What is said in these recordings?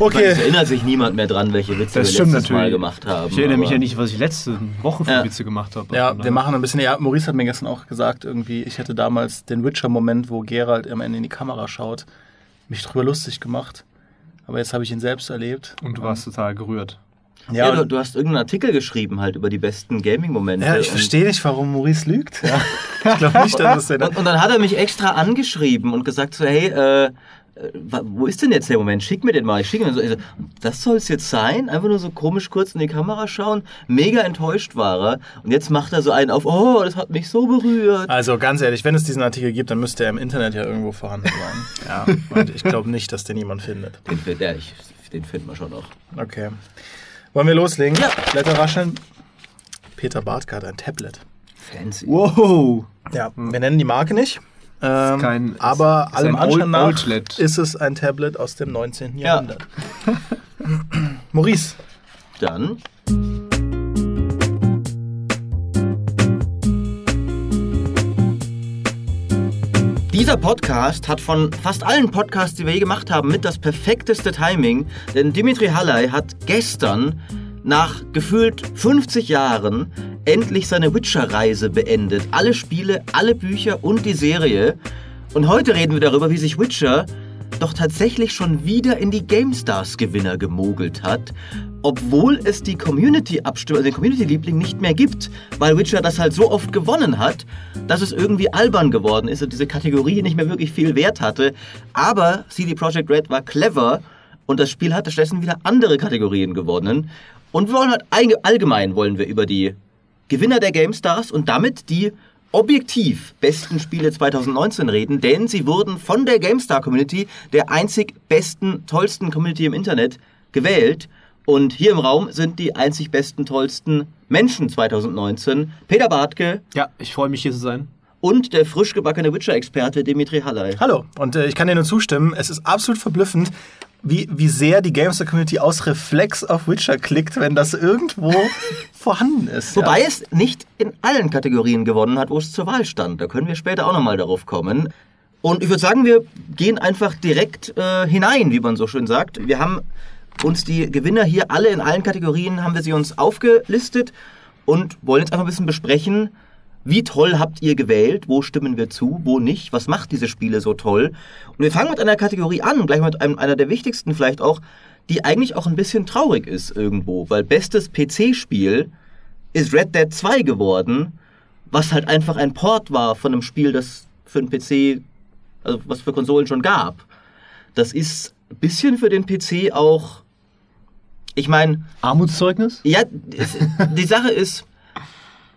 Okay. Es erinnert sich niemand mehr dran, welche Witze Das wir letztes Mal natürlich. gemacht haben. Ich erinnere mich ja nicht, was ich letzte Woche für Ja. Witze gemacht habe. Ja, wir machen ein bisschen. Ja, Maurice hat mir gestern auch gesagt, irgendwie, ich hätte damals den Witcher-Moment, wo Geralt am Ende in die Kamera schaut, mich drüber lustig gemacht. Aber jetzt habe ich ihn selbst erlebt. Und du warst total gerührt. Ja, Ja, du, du hast irgendeinen Artikel geschrieben halt über die besten Gaming-Momente. ja ich verstehe nicht, warum Maurice lügt. Ja. Ich glaube nicht, dass es der. Und, und dann hat er mich extra angeschrieben und gesagt so, hey, äh, wo ist denn jetzt der Moment? Schick mir den mal. Ich schicke ihn so. So, das soll es jetzt sein? Einfach nur so komisch kurz in die Kamera schauen. Mega enttäuscht war er. Und jetzt macht er so einen auf, oh, das hat mich so berührt. Also ganz ehrlich, wenn es diesen Artikel gibt, dann müsste er im Internet ja irgendwo vorhanden sein. Ja, und ich glaube nicht, dass den jemand findet. Den, find- ja, ich, den finden wir schon noch. Okay. Wollen wir loslegen? Ja. Blätter rascheln. Peter Bartke hat ein Tablet. Fancy. Wow! Ja, wir nennen die Marke nicht. Ähm, kein- aber ist allem ein Anschein nach Oldlet. ist es ein Tablet aus dem 19. Ja. Jahrhundert. Maurice, Dann Dieser Podcast hat von fast allen Podcasts, die wir je gemacht haben, mit das perfekteste Timing. Denn Dimitri Halley hat gestern nach gefühlt 50 Jahren endlich seine Witcher-Reise beendet. Alle Spiele, alle Bücher und die Serie. Und heute reden wir darüber, wie sich Witcher doch tatsächlich schon wieder in die GameStars-Gewinner gemogelt hat, obwohl es die Community-Abstimmung, also den Community-Liebling nicht mehr gibt, weil Witcher das halt so oft gewonnen hat, dass es irgendwie albern geworden ist und diese Kategorie nicht mehr wirklich viel Wert hatte. Aber CD Projekt Red war clever und das Spiel hatte stattdessen wieder andere Kategorien gewonnen. Und wir wollen halt allge- allgemein wollen wir über die Gewinner der GameStars und damit die objektiv besten Spiele 2019 reden, denn sie wurden von der GameStar Community, der einzig besten, tollsten Community im Internet, gewählt. Und hier im Raum sind die einzig besten, tollsten Menschen 2019 Peter Bartke Ja, ich freue mich hier zu sein. und der frisch gebackene Witcher-Experte Dimitri Halley. hallo. Und äh, ich kann dir nur zustimmen, es ist absolut verblüffend, wie, wie sehr die Gamester-Community aus Reflex auf Witcher klickt, wenn das irgendwo vorhanden ist. Wobei es nicht in allen Kategorien gewonnen hat, wo es zur Wahl stand. Da können wir später auch nochmal darauf kommen. Und ich würde sagen, wir gehen einfach direkt äh, hinein, wie man so schön sagt. Wir haben uns die Gewinner hier alle in allen Kategorien, haben wir sie uns aufgelistet und wollen jetzt einfach ein bisschen besprechen, wie toll habt ihr gewählt, wo stimmen wir zu, wo nicht, was macht diese Spiele so toll. Und wir fangen mit einer Kategorie an, gleich mit einem, einer der wichtigsten vielleicht auch, die eigentlich auch ein bisschen traurig ist irgendwo, weil bestes PC-Spiel ist Red Dead 2 geworden, was halt einfach ein Port war von einem Spiel, das für einen PC, also was für Konsolen schon gab. Das ist ein bisschen für den PC auch, ich meine, Armutszeugnis? ja, die Sache ist,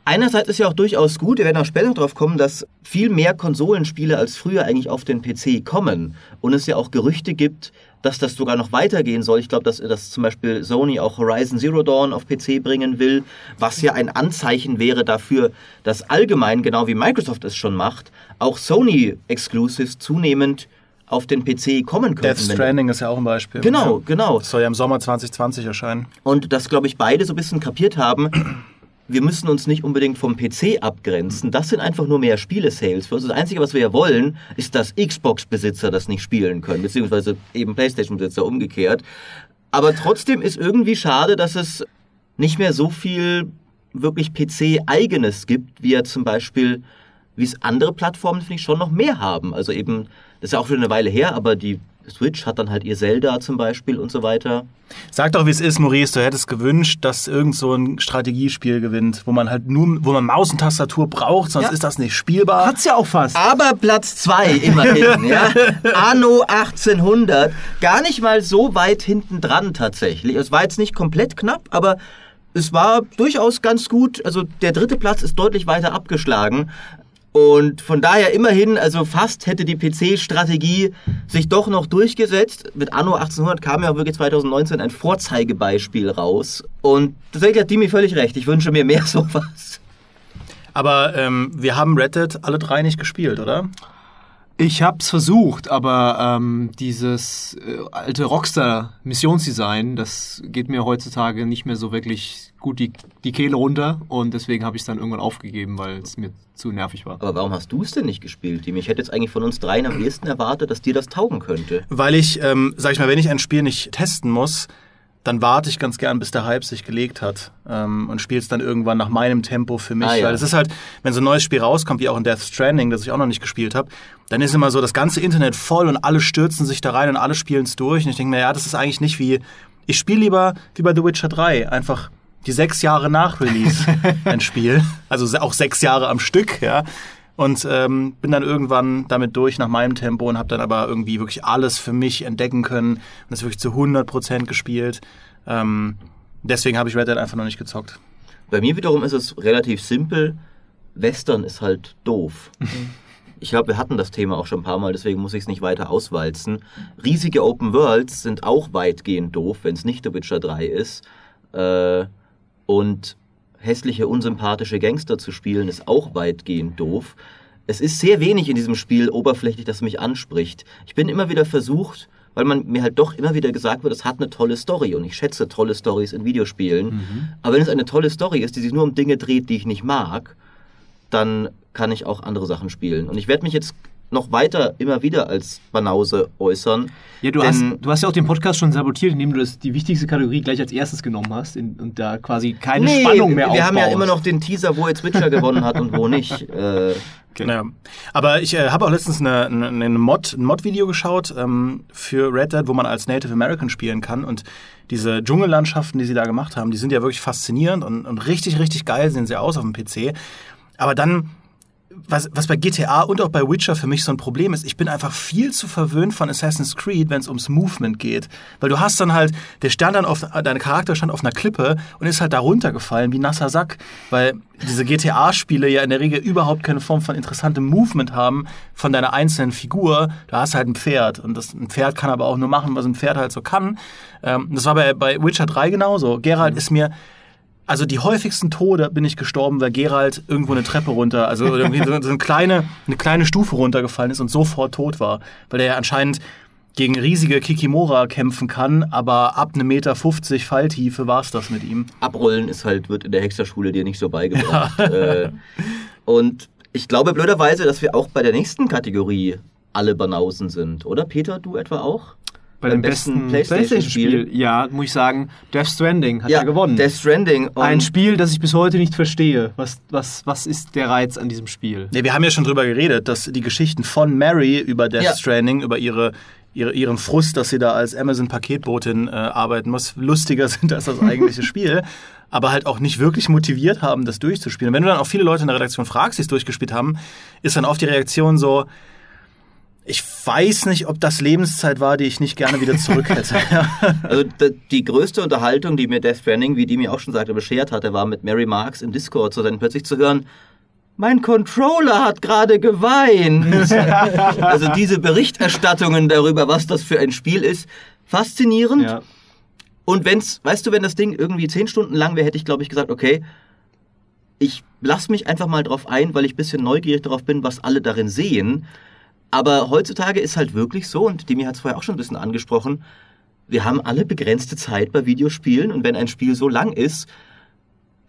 einerseits ist ja auch durchaus gut, wir werden auch später drauf kommen, dass viel mehr Konsolenspiele als früher eigentlich auf den PC kommen und es ja auch Gerüchte gibt, dass das sogar noch weitergehen soll. Ich glaube, dass, dass zum Beispiel Sony auch Horizon Zero Dawn auf PC bringen will, was ja ein Anzeichen wäre dafür, dass allgemein, genau wie Microsoft es schon macht, auch Sony-Exclusives zunehmend auf den PC kommen könnten. Death Stranding ist ja auch ein Beispiel. Genau, genau. Das soll ja im Sommer 2020 erscheinen. Und das, glaube ich, beide so ein bisschen kapiert haben. Wir müssen uns nicht unbedingt vom PC abgrenzen. Das sind einfach nur mehr Spiele-Sales. Für uns das Einzige, was wir ja wollen, ist, dass Xbox-Besitzer das nicht spielen können, beziehungsweise eben PlayStation-Besitzer umgekehrt. Aber trotzdem ist irgendwie schade, dass es nicht mehr so viel wirklich PC-Eigenes gibt, wie ja zum Beispiel, wie es andere Plattformen, finde ich, schon noch mehr haben. Also eben, das ist ja auch schon eine Weile her, aber die Switch hat dann halt ihr Zelda zum Beispiel und so weiter. Sag doch, wie es ist, Maurice. Du hättest gewünscht, dass irgend so ein Strategiespiel gewinnt, wo man halt nur, wo man Maus und Tastatur braucht, sonst Ja. ist das nicht spielbar. Hat's ja auch fast. Aber Platz zwei immerhin, ja. Anno 1800. Gar nicht mal so weit hinten dran tatsächlich. Es war jetzt nicht komplett knapp, aber es war durchaus ganz gut. Also der dritte Platz ist deutlich weiter abgeschlagen. Und von daher immerhin, also fast hätte die PC-Strategie sich doch noch durchgesetzt. Mit Anno 1800 kam ja auch wirklich 2019 ein Vorzeigebeispiel raus. Und tatsächlich hat Dimi völlig recht. Ich wünsche mir mehr sowas. Aber ähm, wir haben Red Dead alle drei nicht gespielt, oder? Ich hab's versucht, aber ähm, dieses äh, alte Rockstar-Missionsdesign, das geht mir heutzutage nicht mehr so wirklich gut die, die Kehle runter und deswegen habe ich es dann irgendwann aufgegeben, weil es mir zu nervig war. Aber warum hast du es denn nicht gespielt, Tim? Ich hätte jetzt eigentlich von uns dreien am ehesten erwartet, dass dir das taugen könnte. Weil ich, ähm, sag ich mal, wenn ich ein Spiel nicht testen muss, dann warte ich ganz gern, bis der Hype sich gelegt hat ähm, und spiele es dann irgendwann nach meinem Tempo für mich. Ah, ja. Weil es ist halt, wenn so ein neues Spiel rauskommt, wie auch in Death Stranding, das ich auch noch nicht gespielt habe, dann ist immer so das ganze Internet voll und alle stürzen sich da rein und alle spielen es durch. Und ich denke mir, ja, das ist eigentlich nicht wie, ich spiele lieber wie bei The Witcher 3, einfach die sechs Jahre nach Release ein Spiel. Also auch sechs Jahre am Stück, ja. Und ähm, bin dann irgendwann damit durch nach meinem Tempo und habe dann aber irgendwie wirklich alles für mich entdecken können und das wirklich zu 100% gespielt. Ähm, deswegen habe ich Red Dead einfach noch nicht gezockt. Bei mir wiederum ist es relativ simpel. Western ist halt doof. Ich glaube, wir hatten das Thema auch schon ein paar Mal, deswegen muss ich es nicht weiter auswalzen. Riesige Open Worlds sind auch weitgehend doof, wenn es nicht The Witcher 3 ist. Äh, und hässliche, unsympathische Gangster zu spielen, ist auch weitgehend doof. Es ist sehr wenig in diesem Spiel oberflächlich, das mich anspricht. Ich bin immer wieder versucht, weil man mir halt doch immer wieder gesagt wird, es hat eine tolle Story und ich schätze tolle Stories in Videospielen. Aber wenn es eine tolle Story ist, die sich nur um Dinge dreht, die ich nicht mag, dann kann ich auch andere Sachen spielen. Und ich werde mich jetzt noch weiter immer wieder als Banause äußern. Ja, du denn- hast, du hast ja auch den Podcast schon sabotiert, indem du das, die wichtigste Kategorie gleich als erstes genommen hast in, und da quasi keine Nee, Spannung mehr Wir haben ja aufbaust. immer noch den Teaser, wo jetzt Witcher gewonnen hat und wo nicht. Äh, Ja. Aber ich äh, habe auch letztens eine, eine, eine Mod, ein Mod-Video geschaut ähm, für Red Dead, wo man als Native American spielen kann. Und diese Dschungellandschaften, die sie da gemacht haben, die sind ja wirklich faszinierend und, und richtig, richtig geil sehen sie aus auf dem PC. Aber dann, was, was bei GTA und auch bei Witcher für mich so ein Problem ist, ich bin einfach viel zu verwöhnt von Assassin's Creed, wenn es ums Movement geht. Weil du hast dann halt, der stand dann auf, dein Charakter stand auf einer Klippe und ist halt da runtergefallen wie nasser Sack, weil diese GTA-Spiele ja in der Regel überhaupt keine Form von interessantem Movement haben von deiner einzelnen Figur. Da hast du halt ein Pferd und das, ein Pferd kann aber auch nur machen, was ein Pferd halt so kann. Ähm, das war bei, bei Witcher 3 genauso. Geralt ist mir also die häufigsten Tode bin ich gestorben, weil Gerald irgendwo eine Treppe runter, also irgendwie so, eine, kleine, eine kleine Stufe runtergefallen ist und sofort tot war. Weil der ja anscheinend gegen riesige Kikimora kämpfen kann, aber ab einem Meter 50 Falltiefe war's das mit ihm. Abrollen ist halt, wird in der Hexerschule dir nicht so beigebracht. Äh, und ich glaube blöderweise, dass wir auch bei der nächsten Kategorie alle Banausen sind, oder Peter, du etwa auch? Bei dem besten PlayStation-Spiel. ja, muss ich sagen, Death Stranding hat ja, gewonnen. Death Stranding. Und Ein Spiel, das ich bis heute nicht verstehe. Was, was, was ist der Reiz an diesem Spiel? Nee, wir haben ja schon drüber geredet, dass die Geschichten von Mary über Death Ja. Stranding, über ihre, ihre, ihren Frust, dass sie da als Amazon-Paketbotin äh, arbeiten muss, lustiger sind als das eigentliche Spiel. Aber halt auch nicht wirklich motiviert haben, das durchzuspielen. Und wenn du dann auch viele Leute in der Redaktion fragst, die es durchgespielt haben, ist dann oft die Reaktion so, ich weiß nicht, ob das Lebenszeit war, die ich nicht gerne wieder zurück hätte. Also die größte Unterhaltung, die mir Death Stranding, wie die mir auch schon sagte, beschert hatte, war mit Mary Marks im Discord, so dann plötzlich zu hören, mein Controller hat gerade geweint. also diese Berichterstattungen darüber, was das für ein Spiel ist, faszinierend. Ja. Und wenn's, weißt du, wenn das Ding irgendwie zehn Stunden lang wäre, hätte ich, glaube ich, gesagt, okay, ich lass mich einfach mal drauf ein, weil ich ein bisschen neugierig darauf bin, was alle darin sehen. Aber heutzutage ist halt wirklich so, und Demi hat es vorher auch schon ein bisschen angesprochen, wir haben alle begrenzte Zeit bei Videospielen und wenn ein Spiel so lang ist,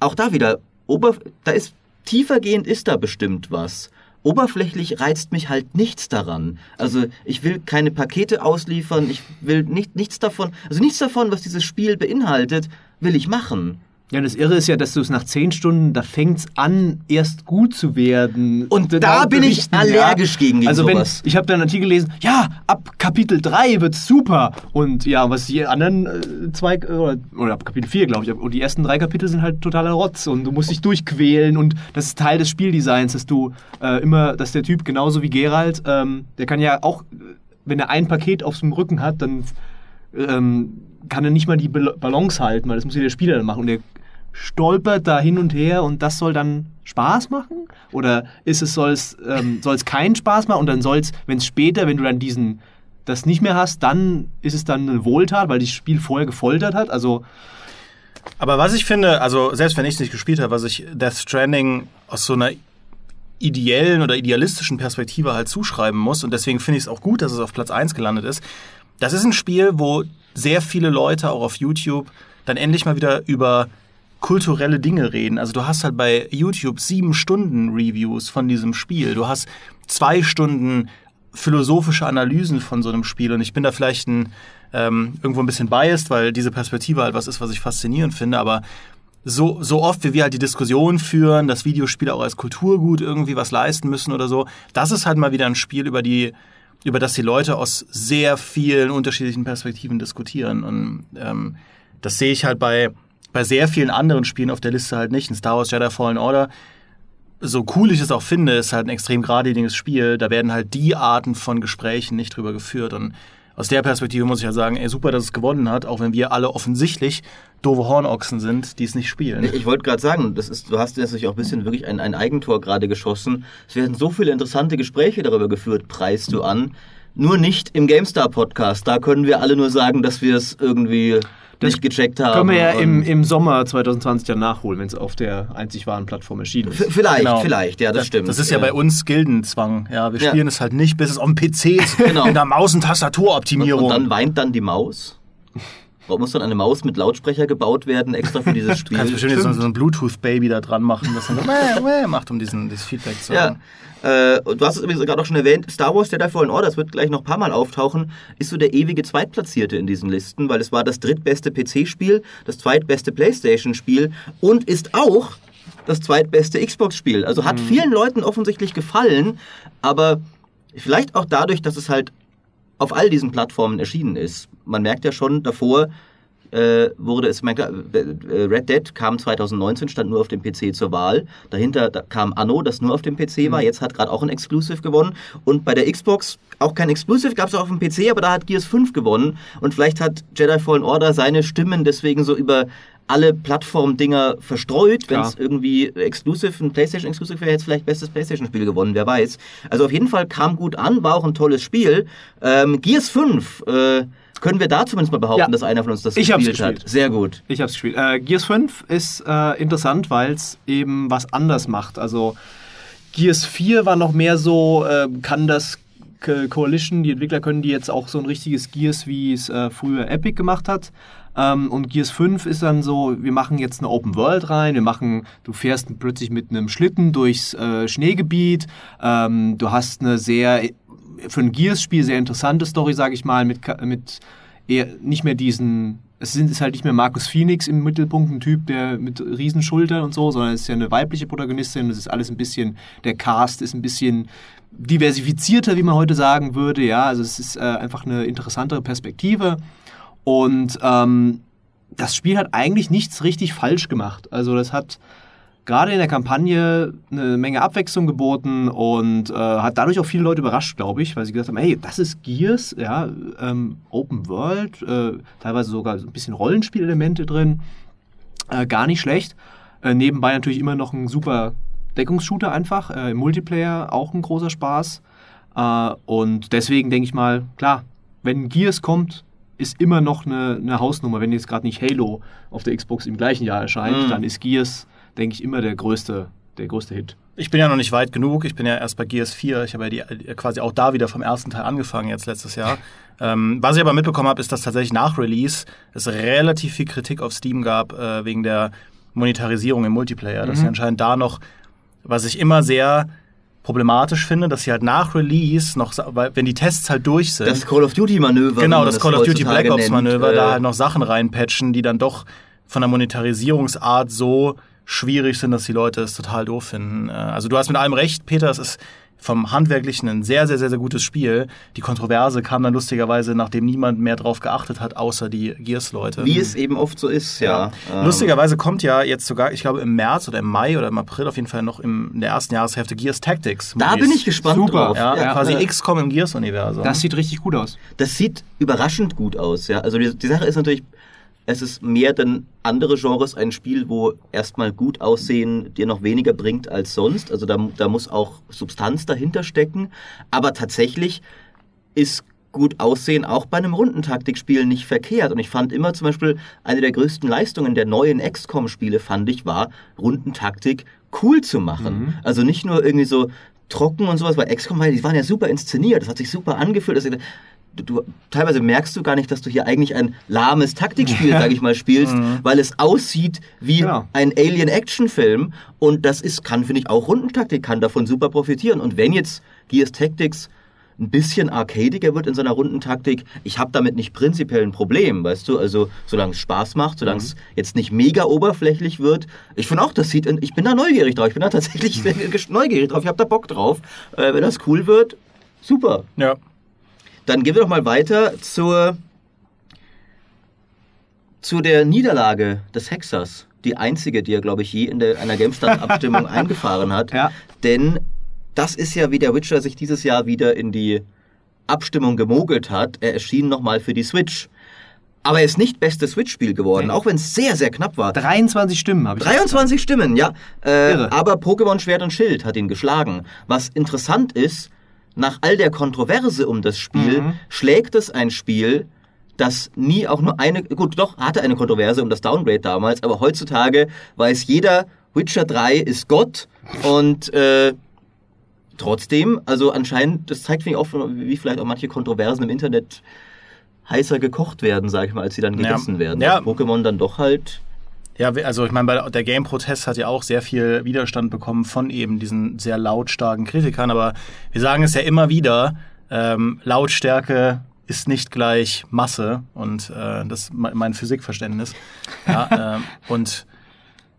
auch da wieder, ober, da ist tiefergehend ist da bestimmt was. Oberflächlich reizt mich halt nichts daran. Also ich will keine Pakete ausliefern, ich will nicht, nichts davon, also nichts davon, was dieses Spiel beinhaltet, will ich machen. Ja, das Irre ist ja, dass du es nach zehn Stunden, da fängt es an, erst gut zu werden. Und da bin ich allergisch gegen- gegen Also wenn, sowas. ich habe da einen Artikel gelesen, ja, ab Kapitel 3 wird's super. Und ja, was die anderen äh, zwei, äh, oder, oder ab Kapitel 4, glaube ich, und die ersten drei Kapitel sind halt totaler Rotz und du musst dich durchquälen und das ist Teil des Spieldesigns, dass du äh, immer, dass der Typ genauso wie Geralt, ähm, der kann ja auch, wenn er ein Paket auf dem Rücken hat, dann ähm, kann er nicht mal die Bal- Balance halten, weil das muss ja der Spieler dann machen. Und der stolpert da hin und her und das soll dann Spaß machen? Oder ist es, soll es, ähm, keinen Spaß machen und dann soll es, wenn es später, wenn du dann diesen, das nicht mehr hast, dann ist es dann eine Wohltat, weil das Spiel vorher gefoltert hat? Also, Aber was ich finde, also selbst wenn ich es nicht gespielt habe, was ich Death Stranding aus so einer ideellen oder idealistischen Perspektive halt zuschreiben muss. Und deswegen finde ich es auch gut, dass es auf Platz 1 gelandet ist. Das ist ein Spiel, wo sehr viele Leute auch auf YouTube dann endlich mal wieder über kulturelle Dinge reden. Also du hast halt bei YouTube sieben Stunden Reviews von diesem Spiel. Du hast zwei Stunden philosophische Analysen von so einem Spiel. Und ich bin da vielleicht ein, ähm, irgendwo ein bisschen biased, weil diese Perspektive halt was ist, was ich faszinierend finde. Aber so, so oft, wie wir halt die Diskussion führen, dass Videospiele auch als Kulturgut irgendwie was leisten müssen oder so, das ist halt mal wieder ein Spiel, über die über das die Leute aus sehr vielen unterschiedlichen Perspektiven diskutieren. Und ähm, das sehe ich halt bei, bei sehr vielen anderen Spielen auf der Liste halt nicht. Ein Star Wars Jedi Fallen Order, so cool ich es auch finde, ist halt ein extrem geradliniges Spiel. Da werden halt die Arten von Gesprächen nicht drüber geführt. Und aus der Perspektive muss ich halt sagen, ey, super, dass es gewonnen hat, auch wenn wir alle offensichtlich doofe Hornochsen sind, die es nicht spielen. Ich wollte gerade sagen, das ist, du hast natürlich auch ein bisschen wirklich ein, ein Eigentor gerade geschossen. Es werden so viele interessante Gespräche darüber geführt, preist du an. Nur nicht im GameStar Podcast. Da können wir alle nur sagen, dass wir es irgendwie nicht gecheckt haben. Können wir ja im, im Sommer 2020 dann nachholen, wenn es auf der einzig wahren Plattform erschienen ist. Vielleicht, genau. vielleicht, ja, das, das, stimmt. Das ist ja, ja, bei uns Gildenzwang. Ja, wir spielen ja. es halt nicht, bis es auf dem PC ist, genau. in der Maus- und Tastaturoptimierung. Und, und dann weint dann die Maus. Warum muss dann eine Maus mit Lautsprecher gebaut werden, extra für dieses Spiel? Kannst bestimmt so, so ein Bluetooth-Baby da dran machen, das dann so mäh, mäh macht, um diesen, dieses Feedback zu haben. Ja. Äh, du hast es übrigens gerade auch schon erwähnt, Star Wars Jedi Fallen Order, das wird gleich noch ein paar Mal auftauchen, ist so der ewige Zweitplatzierte in diesen Listen, weil es war das drittbeste PC-Spiel, das zweitbeste Playstation-Spiel und ist auch das zweitbeste Xbox-Spiel. Also hat mhm. vielen Leuten offensichtlich gefallen, aber vielleicht auch dadurch, dass es halt auf all diesen Plattformen erschienen ist. Man merkt ja schon davor, äh, wurde es, äh, Red Dead kam 2019, stand nur auf dem PC zur Wahl. Dahinter da kam Anno, das nur auf dem PC war. Mhm. Jetzt hat gerade auch ein Exclusive gewonnen. Und bei der Xbox auch kein Exclusive, gab es auch auf dem PC, aber da hat Gears 5 gewonnen. Und vielleicht hat Jedi Fallen Order seine Stimmen deswegen so über alle Plattform-Dinger verstreut. Wenn es irgendwie Exclusive, ein PlayStation Exclusive wäre, jetzt vielleicht bestes PlayStation-Spiel gewonnen, wer weiß. Also auf jeden Fall kam gut an, war auch ein tolles Spiel. Ähm, Gears 5, äh, können wir da zumindest mal behaupten, ja. dass einer von uns das ich gespielt, gespielt hat? Sehr gut. Ich habe es gespielt. Äh, Gears 5 ist äh, interessant, weil es eben was anders macht. Also Gears 4 war noch mehr so, äh, kann das Coalition, die Entwickler können die jetzt auch so ein richtiges Gears, wie es äh, früher Epic gemacht hat. Ähm, und Gears 5 ist dann so, wir machen jetzt eine Open World rein, wir machen, du fährst plötzlich mit einem Schlitten durchs äh, Schneegebiet, ähm, du hast eine sehr, für ein Gears-Spiel sehr interessante Story, sage ich mal, mit, mit eher nicht mehr diesen es sind, ist halt nicht mehr Markus Phoenix im Mittelpunkt, ein Typ, der mit Riesenschultern und so, sondern es ist ja eine weibliche Protagonistin. Es ist alles ein bisschen, der Cast ist ein bisschen diversifizierter, wie man heute sagen würde. Ja, also es ist äh, einfach eine interessantere Perspektive. Und ähm, das Spiel hat eigentlich nichts richtig falsch gemacht. Also das hat gerade in der Kampagne eine Menge Abwechslung geboten und äh, hat dadurch auch viele Leute überrascht, glaube ich, weil sie gesagt haben, hey, das ist Gears, ja, ähm, Open World, äh, teilweise sogar so ein bisschen Rollenspielelemente drin, äh, gar nicht schlecht. Äh, nebenbei natürlich immer noch ein super Deckungsshooter einfach, äh, im Multiplayer auch ein großer Spaß. Äh, und deswegen denke ich mal, klar, wenn Gears kommt, ist immer noch eine, eine Hausnummer. Wenn jetzt gerade nicht Halo auf der Xbox im gleichen Jahr erscheint, mhm. dann ist Gears, denke ich, immer der größte, der größte Hit. Ich bin ja noch nicht weit genug. Ich bin ja erst bei Gears 4. Ich habe ja die, quasi auch da wieder vom ersten Teil angefangen, jetzt letztes Jahr. Ähm, was ich aber mitbekommen habe, ist, dass tatsächlich nach Release es relativ viel Kritik auf Steam gab, äh, wegen der Monetarisierung im Multiplayer. Mhm. Dass sie anscheinend da noch, was ich immer sehr problematisch finde, dass sie halt nach Release noch, weil wenn die Tests halt durch sind. Das Call of Duty Manöver. Genau, das, das Call of Duty Black Ops Manöver, nennt, da halt noch Sachen reinpatchen, die dann doch von der Monetarisierungsart so schwierig sind, dass die Leute es total doof finden. Äh, also du hast mit allem recht, Peter, es ist vom Handwerklichen ein sehr, sehr, sehr, sehr gutes Spiel. Die Kontroverse kam dann lustigerweise, nachdem niemand mehr drauf geachtet hat, außer die Gears-Leute. Wie es eben oft so ist, ja. ja. Ähm. Lustigerweise kommt ja jetzt sogar, ich glaube im März oder im Mai oder im April auf jeden Fall noch im, in der ersten Jahreshälfte Gears Tactics. Da bin ich gespannt Super. drauf. Ja, ja quasi ja. XCOM im Gears-Universum. Das sieht richtig gut aus. Das sieht überraschend gut aus, ja. Also die, die Sache ist natürlich, es ist mehr denn andere Genres ein Spiel, wo erstmal gut aussehen dir noch weniger bringt als sonst. Also da, da muss auch Substanz dahinter stecken. Aber tatsächlich ist gut aussehen auch bei einem Rundentaktikspiel nicht verkehrt. Und ich fand immer zum Beispiel eine der größten Leistungen der neuen XCOM-Spiele, fand ich, war Rundentaktik cool zu machen. Also nicht nur irgendwie so trocken und sowas, weil XCOM, die waren ja super inszeniert, das hat sich super angefühlt. Das, du, teilweise merkst du gar nicht, dass du hier eigentlich ein lahmes Taktikspiel, Ja. sag ich mal, spielst, weil es aussieht wie Genau. ein Alien-Action-Film. Und das ist, kann, finde ich, auch Rundentaktik, kann davon super profitieren. Und wenn jetzt Gears Tactics ein bisschen arcadiger wird in seiner Rundentaktik, ich habe damit nicht prinzipiell ein Problem, weißt du? Also, solange es Spaß macht, solange es jetzt nicht mega oberflächlich wird. Ich finde auch, das sieht, ich bin da neugierig drauf. Ich bin da tatsächlich neugierig drauf. Ich habe da Bock drauf. Äh, wenn das cool wird, super. Ja. Dann gehen wir doch mal weiter zur, zu der Niederlage des Hexers. Die einzige, die er, glaube ich, je in der, einer GameStart-Abstimmung eingefahren hat. Ja. Denn das ist ja, wie der Witcher sich dieses Jahr wieder in die Abstimmung gemogelt hat. Er erschien nochmal für die Switch. Aber er ist nicht bestes Switch-Spiel geworden, Nee. auch wenn es sehr, sehr knapp war. 23 Stimmen habe ich. 23 Stimmen, ja. Äh, Irre. aber Pokémon Schwert und Schild hat ihn geschlagen. Was interessant ist, nach all der Kontroverse um das Spiel, Mhm. schlägt es ein Spiel, das nie auch nur eine, gut, doch, hatte eine Kontroverse um das Downgrade damals, aber heutzutage weiß jeder, Witcher 3 ist Gott und äh, trotzdem, also anscheinend, das zeigt mir auch, wie vielleicht auch manche Kontroversen im Internet heißer gekocht werden, sag ich mal, als sie dann Ja. gegessen werden. Ja. Pokémon dann doch halt Ja, also ich meine, der Game-Protest hat ja auch sehr viel Widerstand bekommen von eben diesen sehr lautstarken Kritikern, aber wir sagen es ja immer wieder, ähm, Lautstärke ist nicht gleich Masse und äh, das ist me- mein Physikverständnis. Ja, ähm, und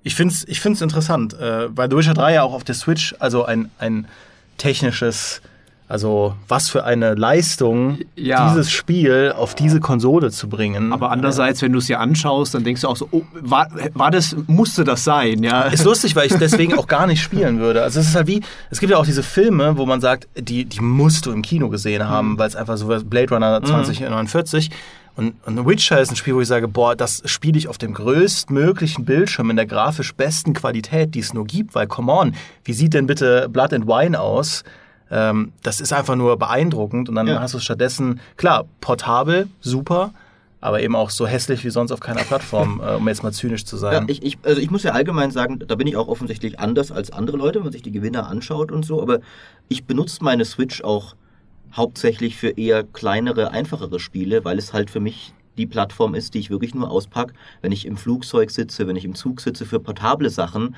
ich finde es ich find's interessant, äh, weil The Witcher 3 ja auch auf der Switch, also ein, ein technisches, also was für eine Leistung, Ja. dieses Spiel auf diese Konsole zu bringen. Aber andererseits, wenn du es dir anschaust, dann denkst du auch so, oh, war, war das, musste das sein, ja? Ist lustig, weil ich deswegen auch gar nicht spielen würde. Also es ist halt wie, es gibt ja auch diese Filme, wo man sagt, die, die musst du im Kino gesehen haben, weil es einfach so Blade Runner 2049 und, und Witcher ist ein Spiel, wo ich sage, boah, das spiele ich auf dem größtmöglichen Bildschirm in der grafisch besten Qualität, die es nur gibt, weil come on, wie sieht denn bitte Blood and Wine aus? Ähm, das ist einfach nur beeindruckend und dann Ja. hast du stattdessen, klar, portabel, super, aber eben auch so hässlich wie sonst auf keiner Plattform, äh, um jetzt mal zynisch zu sein. Ja, ich, ich, also ich muss ja allgemein sagen, da bin ich auch offensichtlich anders als andere Leute, wenn man sich die Gewinner anschaut und so, aber ich benutze meine Switch auch hauptsächlich für eher kleinere, einfachere Spiele, weil es halt für mich die Plattform ist, die ich wirklich nur auspacke, wenn ich im Flugzeug sitze, wenn ich im Zug sitze für portable Sachen.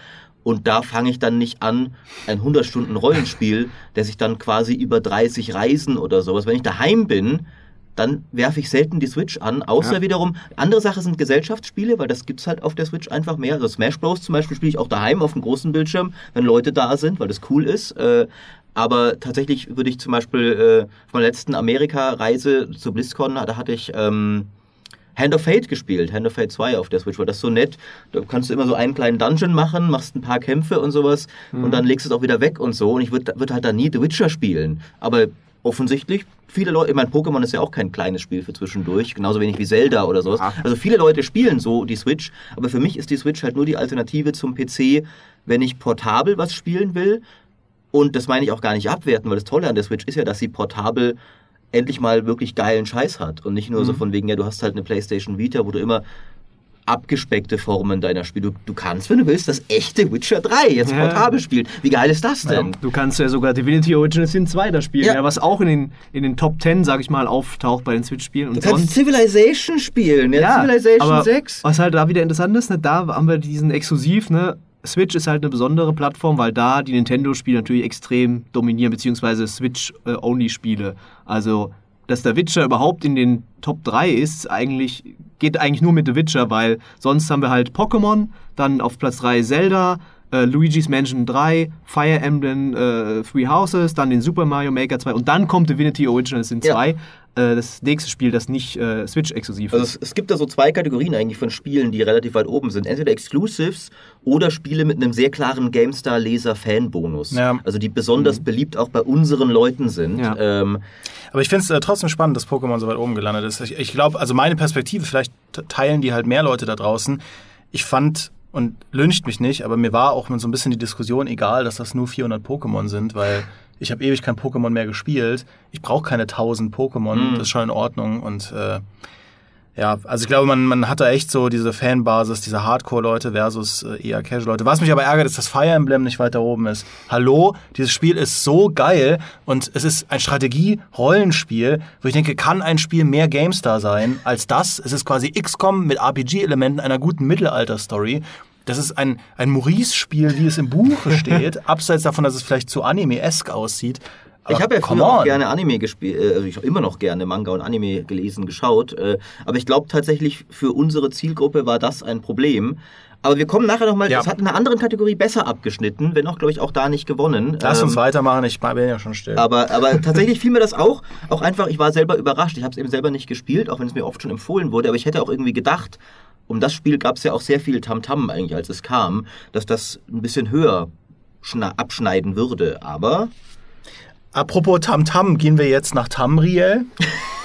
Und da fange ich dann nicht an, ein 100 Stunden Rollenspiel, der sich dann quasi über 30 Reisen oder sowas. Wenn ich daheim bin, dann werfe ich selten die Switch an, außer Ja. wiederum, andere Sache sind Gesellschaftsspiele, weil das gibt's halt auf der Switch einfach mehr. Also Smash Bros. zum Beispiel spiele ich auch daheim auf dem großen Bildschirm, wenn Leute da sind, weil das cool ist. Äh, aber tatsächlich würde ich zum Beispiel äh, auf meiner letzten Amerika-Reise zu BlizzCon, da hatte ich ähm, Hand of Fate gespielt, Hand of Fate 2 auf der Switch, weil das ist so nett. Da kannst du immer so einen kleinen Dungeon machen, machst ein paar Kämpfe und sowas und dann legst du es auch wieder weg und so. Und ich würde würd halt da nie The Witcher spielen. Aber offensichtlich, viele Leute, ich meine, Pokémon ist ja auch kein kleines Spiel für zwischendurch, genauso wenig wie Zelda oder sowas. Ja. Also viele Leute spielen so die Switch, aber für mich ist die Switch halt nur die Alternative zum PC, wenn ich portabel was spielen will. Und das meine ich auch gar nicht abwerten, weil das Tolle an der Switch ist ja, dass sie portabel endlich mal wirklich geilen Scheiß hat. Und nicht nur so von wegen, ja, du hast halt eine PlayStation Vita, wo du immer abgespeckte Formen deiner Spiele. Du, du kannst, wenn du willst, das echte Witcher 3 jetzt Ja. portabel spielen. Wie geil ist das denn? Du kannst ja sogar Divinity Original Sin 2 da spielen, Ja. was auch in den, in den Top 10, sag ich mal, auftaucht bei den Switch-Spielen. Du Und kannst. Civilization spielen, ja, Ja, Civilization aber 6. Was halt da wieder interessant ist, ne, da haben wir diesen Exklusiv, ne? Switch ist halt eine besondere Plattform, weil da die Nintendo-Spiele natürlich extrem dominieren, beziehungsweise Switch-Only-Spiele. Also, dass der Witcher überhaupt in den Top 3 ist, eigentlich, geht eigentlich nur mit The Witcher, weil sonst haben wir halt Pokémon, dann auf Platz 3 Zelda, äh, Luigi's Mansion 3, Fire Emblem äh, Three Houses, dann den Super Mario Maker 2 und dann kommt Divinity Original Sin Ja. 2, äh, das nächste Spiel, das nicht äh, Switch-exklusiv Also ist. es, es gibt da so zwei Kategorien eigentlich von Spielen, die relativ weit oben sind. Entweder Exclusives oder Spiele mit einem sehr klaren GameStar-Leser-Fan-Bonus. Ja. Also die besonders beliebt auch bei unseren Leuten sind. Ja. Ähm, Aber ich finde es äh, trotzdem spannend, dass Pokémon so weit oben gelandet ist. Ich, ich glaube, also meine Perspektive, vielleicht teilen die halt mehr Leute da draußen. Ich fand, und lyncht mich nicht, aber mir war auch so ein bisschen die Diskussion egal, dass das nur 400 Pokémon sind, weil ich habe ewig kein Pokémon mehr gespielt. Ich brauche keine 1000 Pokémon, Mhm. das ist schon in Ordnung. Und äh, ja, also ich glaube, man, man hat da echt so diese Fanbasis, diese Hardcore-Leute versus äh, eher Casual-Leute. Was mich aber ärgert, ist, dass Fire Emblem nicht weiter oben ist. Hallo, dieses Spiel ist so geil und es ist ein Strategie-Rollenspiel, wo ich denke, kann ein Spiel mehr GameStar sein als das? Es ist quasi XCOM mit RPG-Elementen einer guten Mittelalter-Story. Das ist ein, ein Maurice-Spiel, wie es im Buche steht, abseits davon, dass es vielleicht zu Anime-esque aussieht. Ich Aber habe ja früher auch gerne Anime gespielt, äh, also ich habe immer noch gerne Manga und Anime gelesen, geschaut. Äh, aber ich glaube tatsächlich, für unsere Zielgruppe war das ein Problem. Aber wir kommen nachher nochmal, Ja. das hat in einer anderen Kategorie besser abgeschnitten, wenn auch, glaube ich, auch da nicht gewonnen. Lass uns Ähm, weitermachen, ich bin ja schon still. aber, aber tatsächlich fiel mir das auch, auch einfach, ich war selber überrascht. Ich habe es eben selber nicht gespielt, auch wenn es mir oft schon empfohlen wurde, aber ich hätte auch irgendwie gedacht, um das Spiel gab es ja auch sehr viel Tamtam eigentlich, als es kam, dass das ein bisschen höher abschneiden würde. Aber Apropos Tamtam, gehen wir jetzt nach Tamriel,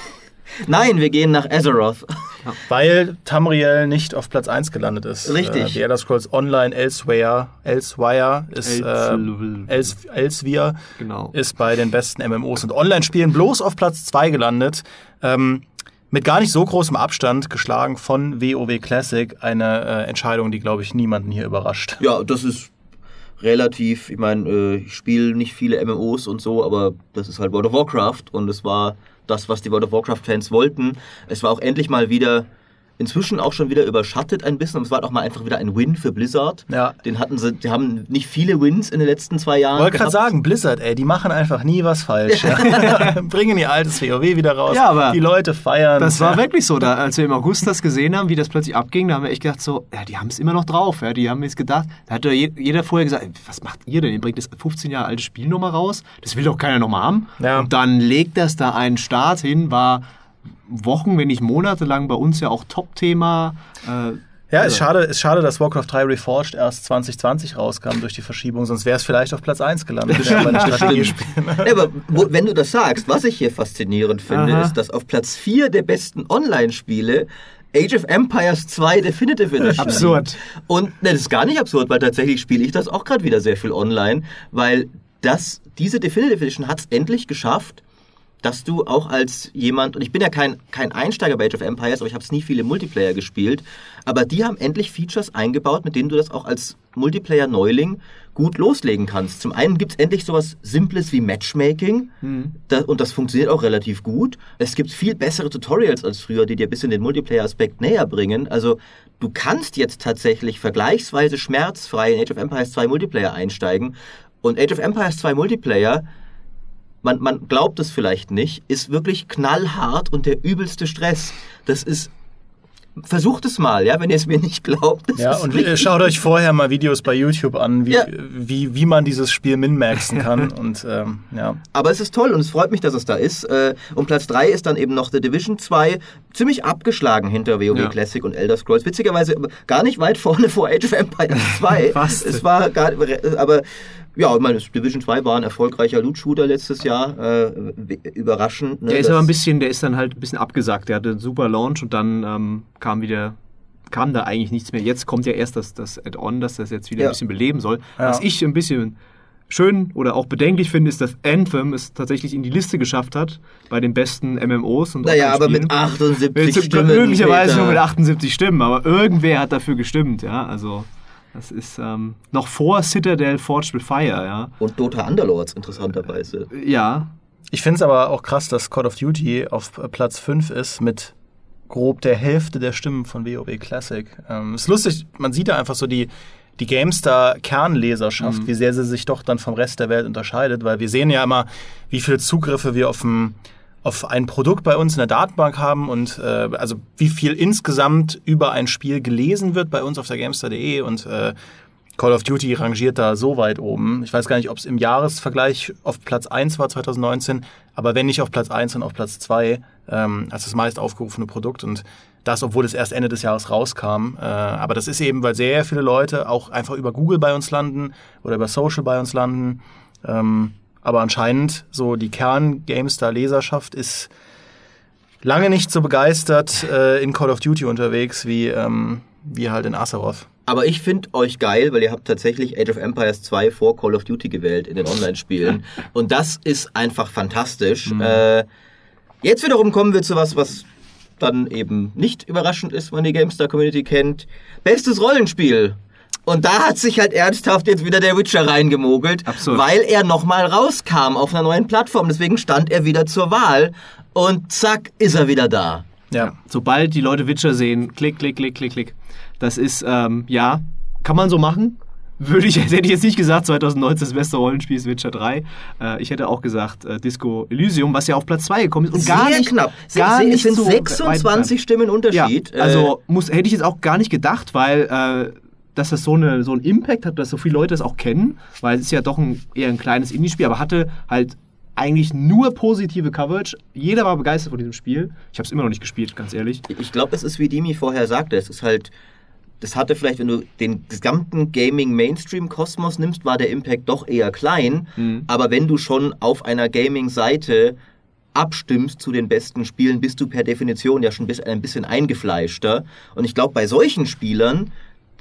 nein, wir gehen nach Azeroth. weil Tamriel nicht auf Platz 1 gelandet ist. Richtig. Äh, die Elder Scrolls Online Elsewhere, Elsewire ist äh, Elsewhere. Els, Elsewhere Genau. ist bei den besten MMOs und Online-Spielen bloß auf Platz 2 gelandet. Ähm, mit gar nicht so großem Abstand geschlagen von WoW Classic. Eine äh, Entscheidung, die, glaube ich, niemanden hier überrascht. Ja, das ist relativ, ich meine, äh, ich spiele nicht viele MMOs und so, aber das ist halt World of Warcraft und es war das, was die World of Warcraft-Fans wollten. Es war auch endlich mal wieder, inzwischen auch schon wieder überschattet ein bisschen und es war auch mal einfach wieder ein Win für Blizzard. Ja. Den hatten sie, die haben nicht viele Wins in den letzten zwei Jahren. Wollte gerade sagen, Blizzard, ey, die machen einfach nie was falsch. Bringen ihr altes WoW wieder raus. Ja, aber die Leute feiern. Das war ja. wirklich so. Da, als wir im August das gesehen haben, wie das plötzlich abging, da haben wir echt gedacht, so, ja, die haben es immer noch drauf. Ja, die haben jetzt gedacht, da hat jeder vorher gesagt, was macht ihr denn? Ihr bringt das 15 Jahre alte Spiel nochmal raus. Das will doch keiner nochmal haben. Ja. Und dann legt das da einen Start hin, war Wochen, wenn nicht Monate lang bei uns ja auch Top-Thema. Äh, Ja, ist schade, ist schade, dass Warcraft 3 Reforged erst 2020 rauskam durch die Verschiebung, sonst wäre es vielleicht auf Platz 1 gelandet. Ja. Ja, aber wo, wenn du das sagst, was ich hier faszinierend finde, Aha. ist, dass auf Platz 4 der besten Online-Spiele Age of Empires 2 Definitive Edition. Absurd. Und ne, das ist gar nicht absurd, weil tatsächlich spiele ich das auch gerade wieder sehr viel online, weil das, diese Definitive Edition hat es endlich geschafft, dass du auch als jemand, und ich bin ja kein, kein Einsteiger bei Age of Empires, aber ich habe es nie viele Multiplayer gespielt, aber die haben endlich Features eingebaut, mit denen du das auch als Multiplayer-Neuling gut loslegen kannst. Zum einen gibt es endlich sowas Simples wie Matchmaking da, und das funktioniert auch relativ gut. Es gibt viel bessere Tutorials als früher, die dir ein bisschen den Multiplayer-Aspekt näher bringen. Also du kannst jetzt tatsächlich vergleichsweise schmerzfrei in Age of Empires 2 Multiplayer einsteigen und Age of Empires 2 Multiplayer man, man glaubt es vielleicht nicht, ist wirklich knallhart und der übelste Stress. Das ist. Versucht es mal, ja, wenn ihr es mir nicht glaubt. Ja, und richtig- schaut euch vorher mal Videos bei YouTube an, wie, Ja. wie, wie man dieses Spiel min-maxen kann. und ähm, ja. Aber es ist toll und es freut mich, dass es da ist. Äh, Und Platz 3 ist dann eben noch The Division 2, ziemlich abgeschlagen hinter WoW Ja. Classic und Elder Scrolls. Witzigerweise gar nicht weit vorne vor Age of Empires 2. Fast. Es war gar, aber ja, ich meine, Division 2 war ein erfolgreicher Loot-Shooter letztes Jahr. Äh, überraschend. ne, Der ist aber ein bisschen, der ist dann halt ein bisschen abgesagt. Der hatte einen super Launch und dann ähm, kam wieder, kam da eigentlich nichts mehr. Jetzt kommt ja erst das, das Add-on, dass das jetzt wieder Ja. ein bisschen beleben soll. Ja. Was ich ein bisschen schön oder auch bedenklich finde, ist, dass Anthem es tatsächlich in die Liste geschafft hat bei den besten MMOs und Naja, aber mit 78 Jetzt Stimmen. Möglicherweise nur mit 78 Stimmen, aber irgendwer hat dafür gestimmt, ja. Also das ist ähm, noch vor Citadel Forged with Fire, ja. Und Dota Underlords, interessanterweise. Ja, Ich finde es aber auch krass, dass Call of Duty auf Platz 5 ist mit grob der Hälfte der Stimmen von WoW Classic. Ähm, ist lustig, man sieht da einfach so die, die GameStar-Kernleserschaft, wie sehr sie sich doch dann vom Rest der Welt unterscheidet, weil wir sehen ja immer, wie viele Zugriffe wir auf ein, auf ein Produkt bei uns in der Datenbank haben und äh, also wie viel insgesamt über ein Spiel gelesen wird bei uns auf der GameStar.de und äh, Call of Duty rangiert da so weit oben. Ich weiß gar nicht, ob es im Jahresvergleich auf Platz 1 war 2019, aber wenn nicht auf Platz 1 und auf Platz 2 ähm, als das meist aufgerufene Produkt und das, obwohl es erst Ende des Jahres rauskam. Äh, aber das ist eben, weil sehr viele Leute auch einfach über Google bei uns landen oder über Social bei uns landen. Ähm, aber anscheinend so die Kern-GameStar-Leserschaft ist lange nicht so begeistert äh, in Call of Duty unterwegs wie, ähm, wie halt in Azeroth. Aber ich finde euch geil, weil ihr habt tatsächlich Age of Empires 2 vor Call of Duty gewählt in den Online-Spielen. Und das ist einfach fantastisch. Äh, jetzt wiederum kommen wir zu was, was dann eben nicht überraschend ist, wenn man die GameStar-Community kennt. Bestes Rollenspiel. Und da hat sich halt ernsthaft jetzt wieder der Witcher reingemogelt, Absurd. weil er nochmal rauskam auf einer neuen Plattform. Deswegen stand er wieder zur Wahl und zack, ist er wieder da. Ja. Sobald die Leute Witcher sehen, klick, klick, klick, klick, klick. Das ist, ähm, ja, kann man so machen. Würde ich, hätte ich jetzt nicht gesagt, 2019 das beste Rollenspiel ist Witcher 3. Äh, ich hätte auch gesagt äh, Disco Elysium, was ja auf Platz 2 gekommen ist. Und gar Sehr nicht, knapp. Gar Se- nicht es sind so 26 Stimmen Ja, Unterschied. Äh, also muss, hätte ich jetzt auch gar nicht gedacht, weil äh, dass das so, eine, so einen Impact hat, dass so viele Leute das auch kennen, weil es ist ja doch ein, eher ein kleines Indie-Spiel, aber hatte halt eigentlich nur positive Coverage. Jeder war begeistert von diesem Spiel. Ich habe es immer noch nicht gespielt, ganz ehrlich. Ich glaube, es ist wie Dimi vorher sagte, es ist halt, das hatte vielleicht, wenn du den gesamten Gaming-Mainstream-Kosmos nimmst, war der Impact doch eher klein. Mhm. Aber wenn du schon auf einer Gaming-Seite abstimmst zu den besten Spielen, bist du per Definition ja schon ein bisschen eingefleischter. Und ich glaube, bei solchen Spielern,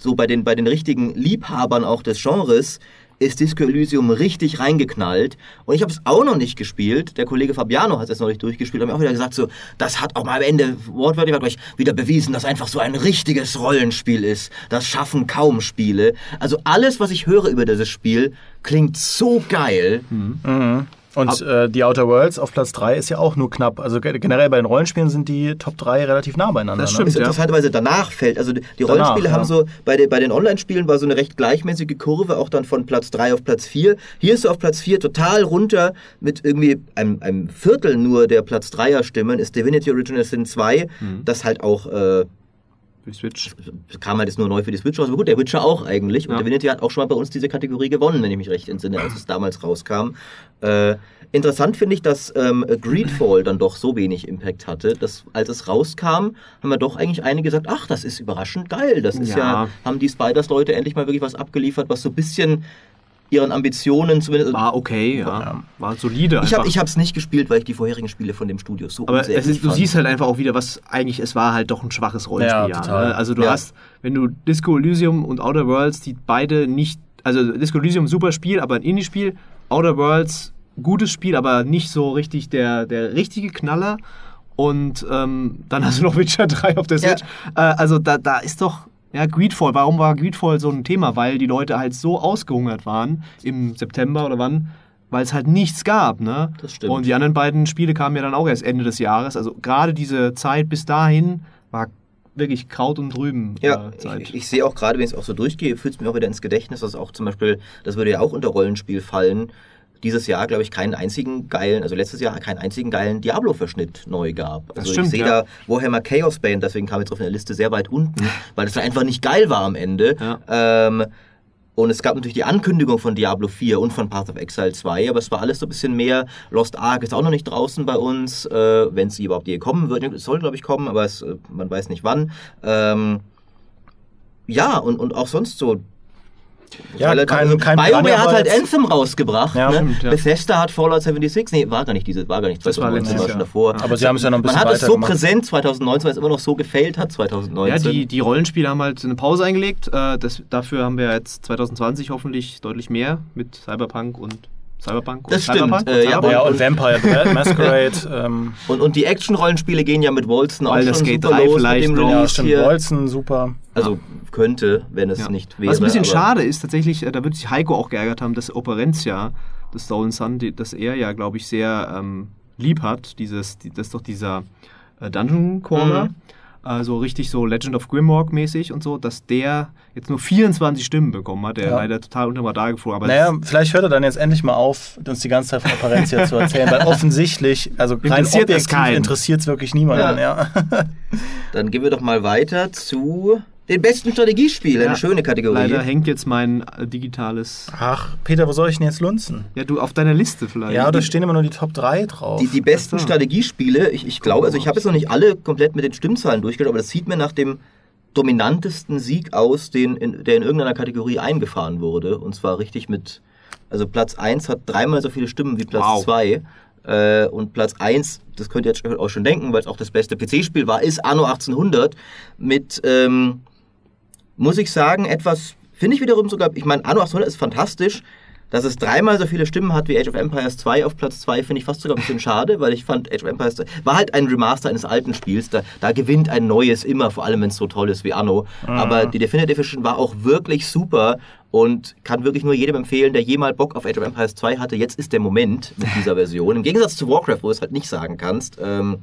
so bei den, bei den richtigen Liebhabern auch des Genres, ist Disco Elysium richtig reingeknallt. Und ich habe es auch noch nicht gespielt. Der Kollege Fabiano hat es noch nicht durchgespielt. Hat mir auch wieder gesagt, so, das hat auch mal am Ende wortwörtlich euch wieder bewiesen, dass einfach so ein richtiges Rollenspiel ist. Das schaffen kaum Spiele. Also alles, was ich höre über dieses Spiel, klingt so geil. Und äh, die Outer Worlds auf Platz 3 ist ja auch nur knapp. Also ge- generell bei den Rollenspielen sind die Top 3 relativ nah beieinander. Das Ne? stimmt. ist ja. interessanterweise danach fällt. Also die die Danach, Rollenspiele ja. haben so, bei, den- bei den Online-Spielen war so eine recht gleichmäßige Kurve, auch dann von Platz 3 auf Platz 4. Hier ist so auf Platz 4 total runter mit irgendwie einem, einem Viertel nur der Platz 3er Stimmen, ist Divinity Original Sin 2, Mhm. das halt auch äh, Für Switch. kam halt jetzt nur neu für die Switch raus. Aber gut, der Witcher auch eigentlich. Und Ja. Divinity hat auch schon mal bei uns diese Kategorie gewonnen, wenn ich mich recht entsinne, als es damals rauskam. Äh, interessant finde ich, dass ähm, Greedfall dann doch so wenig Impact hatte, dass als es rauskam, haben wir doch eigentlich einige gesagt, ach, das ist überraschend geil. Das ist ja, Ja. haben die Spiders-Leute endlich mal wirklich was abgeliefert, was so ein bisschen ihren Ambitionen zumindest... War okay, ja. War solide ich habe ich hab's nicht gespielt, weil ich die vorherigen Spiele von dem Studio so aber ist, du fand. siehst halt einfach auch wieder, was eigentlich, es war halt doch ein schwaches Rollenspiel. Ja, total. ne? Also du Ja. hast, wenn du Disco Elysium und Outer Worlds, die beide nicht, also Disco Elysium super Spiel, aber ein Indie-Spiel, Outer Worlds gutes Spiel, aber nicht so richtig der, der richtige Knaller. Und ähm, dann hast du noch Witcher 3 auf der Ja. Switch. Äh, also da, da ist doch, ja, Greedfall, warum war Greedfall so ein Thema? Weil die Leute halt so ausgehungert waren im September oder wann, weil es halt nichts gab, ne? Das stimmt. Und die anderen beiden Spiele kamen ja dann auch erst Ende des Jahres. Also gerade diese Zeit bis dahin war wirklich Kraut und Drüben Ja, äh, ich, ich sehe auch gerade, wenn ich es auch so durchgehe, fühlt es mir auch wieder ins Gedächtnis, dass auch zum Beispiel, das würde ja auch unter Rollenspiel fallen, dieses Jahr, glaube ich, keinen einzigen geilen, also letztes Jahr keinen einzigen geilen Diablo-Verschnitt neu gab. Also Das stimmt, ich sehe ja. da Warhammer Chaos Bane, deswegen kam jetzt auf der Liste sehr weit unten, weil das einfach nicht geil war am Ende. Ja. Ähm, und es gab natürlich die Ankündigung von Diablo 4 und von Path of Exile 2, aber es war alles so ein bisschen mehr. Lost Ark ist auch noch nicht draußen bei uns, äh, wenn es überhaupt je kommen wird. Es soll, glaube ich, kommen, aber es, äh, man weiß nicht wann. Ähm, ja, und, und auch sonst so. Ja, Relativ- kein- kein BioWare hat halt. Anthem rausgebracht. Ja, ne? stimmt, ja. Bethesda hat Fallout 76. Nee, war gar nicht diese, war gar nicht Das war 2019, war schon davor. Aber sie haben es ja noch ein Man bisschen hat es so gemacht. präsent 2019, weil es immer noch so gefailt hat 2019. Ja, die, die Rollenspiele haben halt eine Pause eingelegt. Äh, das, dafür haben wir jetzt 2020 hoffentlich deutlich mehr mit Cyberpunk und Cyberpunk und Das stimmt, Cyberpunk äh, und ja, Cyberpunk. Ja, und Vampire Ma- Masquerade. ähm, Und, und die Action-Rollenspiele gehen ja mit Wolzen auch Baldur's schon Gate super 3 los vielleicht mit dem ja, stimmt. hier. Wolzen, super. Also könnte, wenn es Ja. nicht wäre. Was ein bisschen schade ist, tatsächlich, äh, da wird sich Heiko auch geärgert haben, dass Operencia, das Stolen Sun, die, das er ja, glaube ich, sehr ähm, lieb hat, dieses, die, das ist doch dieser äh, Dungeon Crawler, Mhm. Äh, so richtig so Legend of Grimrock mäßig und so, dass der jetzt nur 24 Stimmen bekommen hat, der Ja. leider total unter dem Radar geflogen. Aber Naja, vielleicht hört er dann jetzt endlich mal auf, uns die ganze Zeit von Apparentia zu erzählen, weil offensichtlich, also rein Interessiert es objektiv interessiert es wirklich niemanden. Ja. Dann gehen wir doch mal weiter zu den besten Strategiespielen. Ja, Eine schöne Kategorie. leider hängt jetzt mein äh, digitales. Ach, Peter, wo soll ich denn jetzt lunzen? Ja, du auf deiner Liste vielleicht. Ja, da stehen immer nur die Top 3 drauf. Die, die besten so. Strategiespiele, ich, ich glaube, also ich habe jetzt noch nicht alle komplett mit den Stimmzahlen durchgegangen, aber das sieht mir nach dem dominantesten Sieg aus, den in, der in irgendeiner Kategorie eingefahren wurde. Und zwar richtig mit, also Platz 1 hat dreimal so viele Stimmen wie Platz Wow. 2. Äh, und Platz 1, das könnt ihr jetzt auch schon denken, weil es auch das beste PC-Spiel war, ist Anno 1800 mit, ähm, muss ich sagen, etwas, finde ich wiederum sogar, ich meine, Anno 1800 ist fantastisch, Dass es dreimal so viele Stimmen hat wie Age of Empires 2 auf Platz 2, finde ich fast sogar ein bisschen schade, weil ich fand, Age of Empires 2 war halt ein Remaster eines alten Spiels. Da, da gewinnt ein neues immer, vor allem wenn es so toll ist wie Anno. Aber die Definitive Edition war auch wirklich super und kann wirklich nur jedem empfehlen, der jemals Bock auf Age of Empires 2 hatte. Jetzt ist der Moment mit dieser Version. Im Gegensatz zu Warcraft, wo du es halt nicht sagen kannst. Ähm,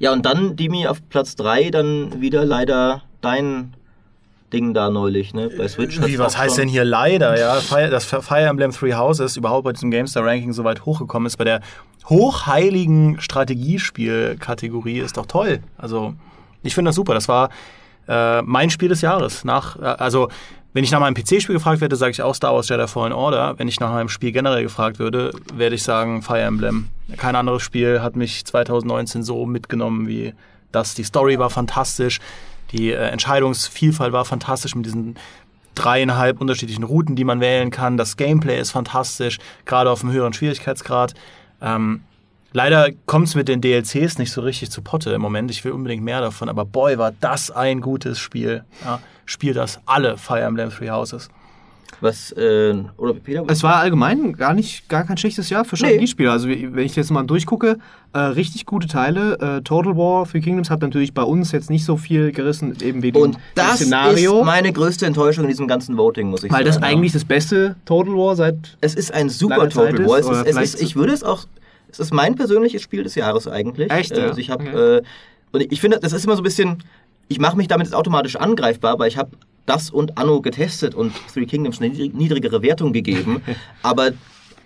ja, und dann, Dimi, auf Platz 3 dann wieder leider dein Ding da neulich, ne? Bei Switch. Wie, was heißt denn hier leider? Ja, dass Fire Emblem Three Houses überhaupt bei diesem GameStar-Ranking so weit hochgekommen ist, bei der hochheiligen Strategiespiel-Kategorie ist doch toll. Also, ich finde das super. Das war äh, mein Spiel des Jahres. Nach, äh, also, wenn ich nach meinem PC-Spiel gefragt werde, sage ich auch Star Wars Jedi Fallen Order. Wenn ich nach meinem Spiel generell gefragt würde, werde ich sagen Fire Emblem. Kein anderes Spiel hat mich 2019 so mitgenommen wie das. Die Story war fantastisch, die äh, Entscheidungsvielfalt war fantastisch mit diesen dreieinhalb unterschiedlichen Routen, die man wählen kann. Das Gameplay ist fantastisch, gerade auf einem höheren Schwierigkeitsgrad. Ähm, leider kommt es mit den DLCs nicht so richtig zu Potte im Moment. Ich will unbedingt mehr davon, aber boy, war das ein gutes Spiel. Ja, spiel das alle Fire Emblem Three Houses. Was, äh, oder Peter? Es war allgemein gar nicht gar kein schlechtes Jahr für Strategiespiele. Also wie- wenn ich jetzt mal durchgucke, äh, richtig gute Teile. Äh, Total War Three Kingdoms hat natürlich bei uns jetzt nicht so viel gerissen, eben wegen und dem das Szenario. ist meine größte Enttäuschung in diesem ganzen Voting, muss ich weil sagen. das eigentlich das beste Total War seit Es ist ein super Total War. ist, Es ist, ich würde es auch. Es ist mein persönliches Spiel des Jahres eigentlich. Echt, Äh, ja? Also ich habe Okay. äh, und ich finde, das ist immer so ein bisschen. Ich mache mich damit jetzt automatisch angreifbar, weil ich habe das und Anno getestet und Three Kingdoms eine niedrig- niedrigere Wertung gegeben. aber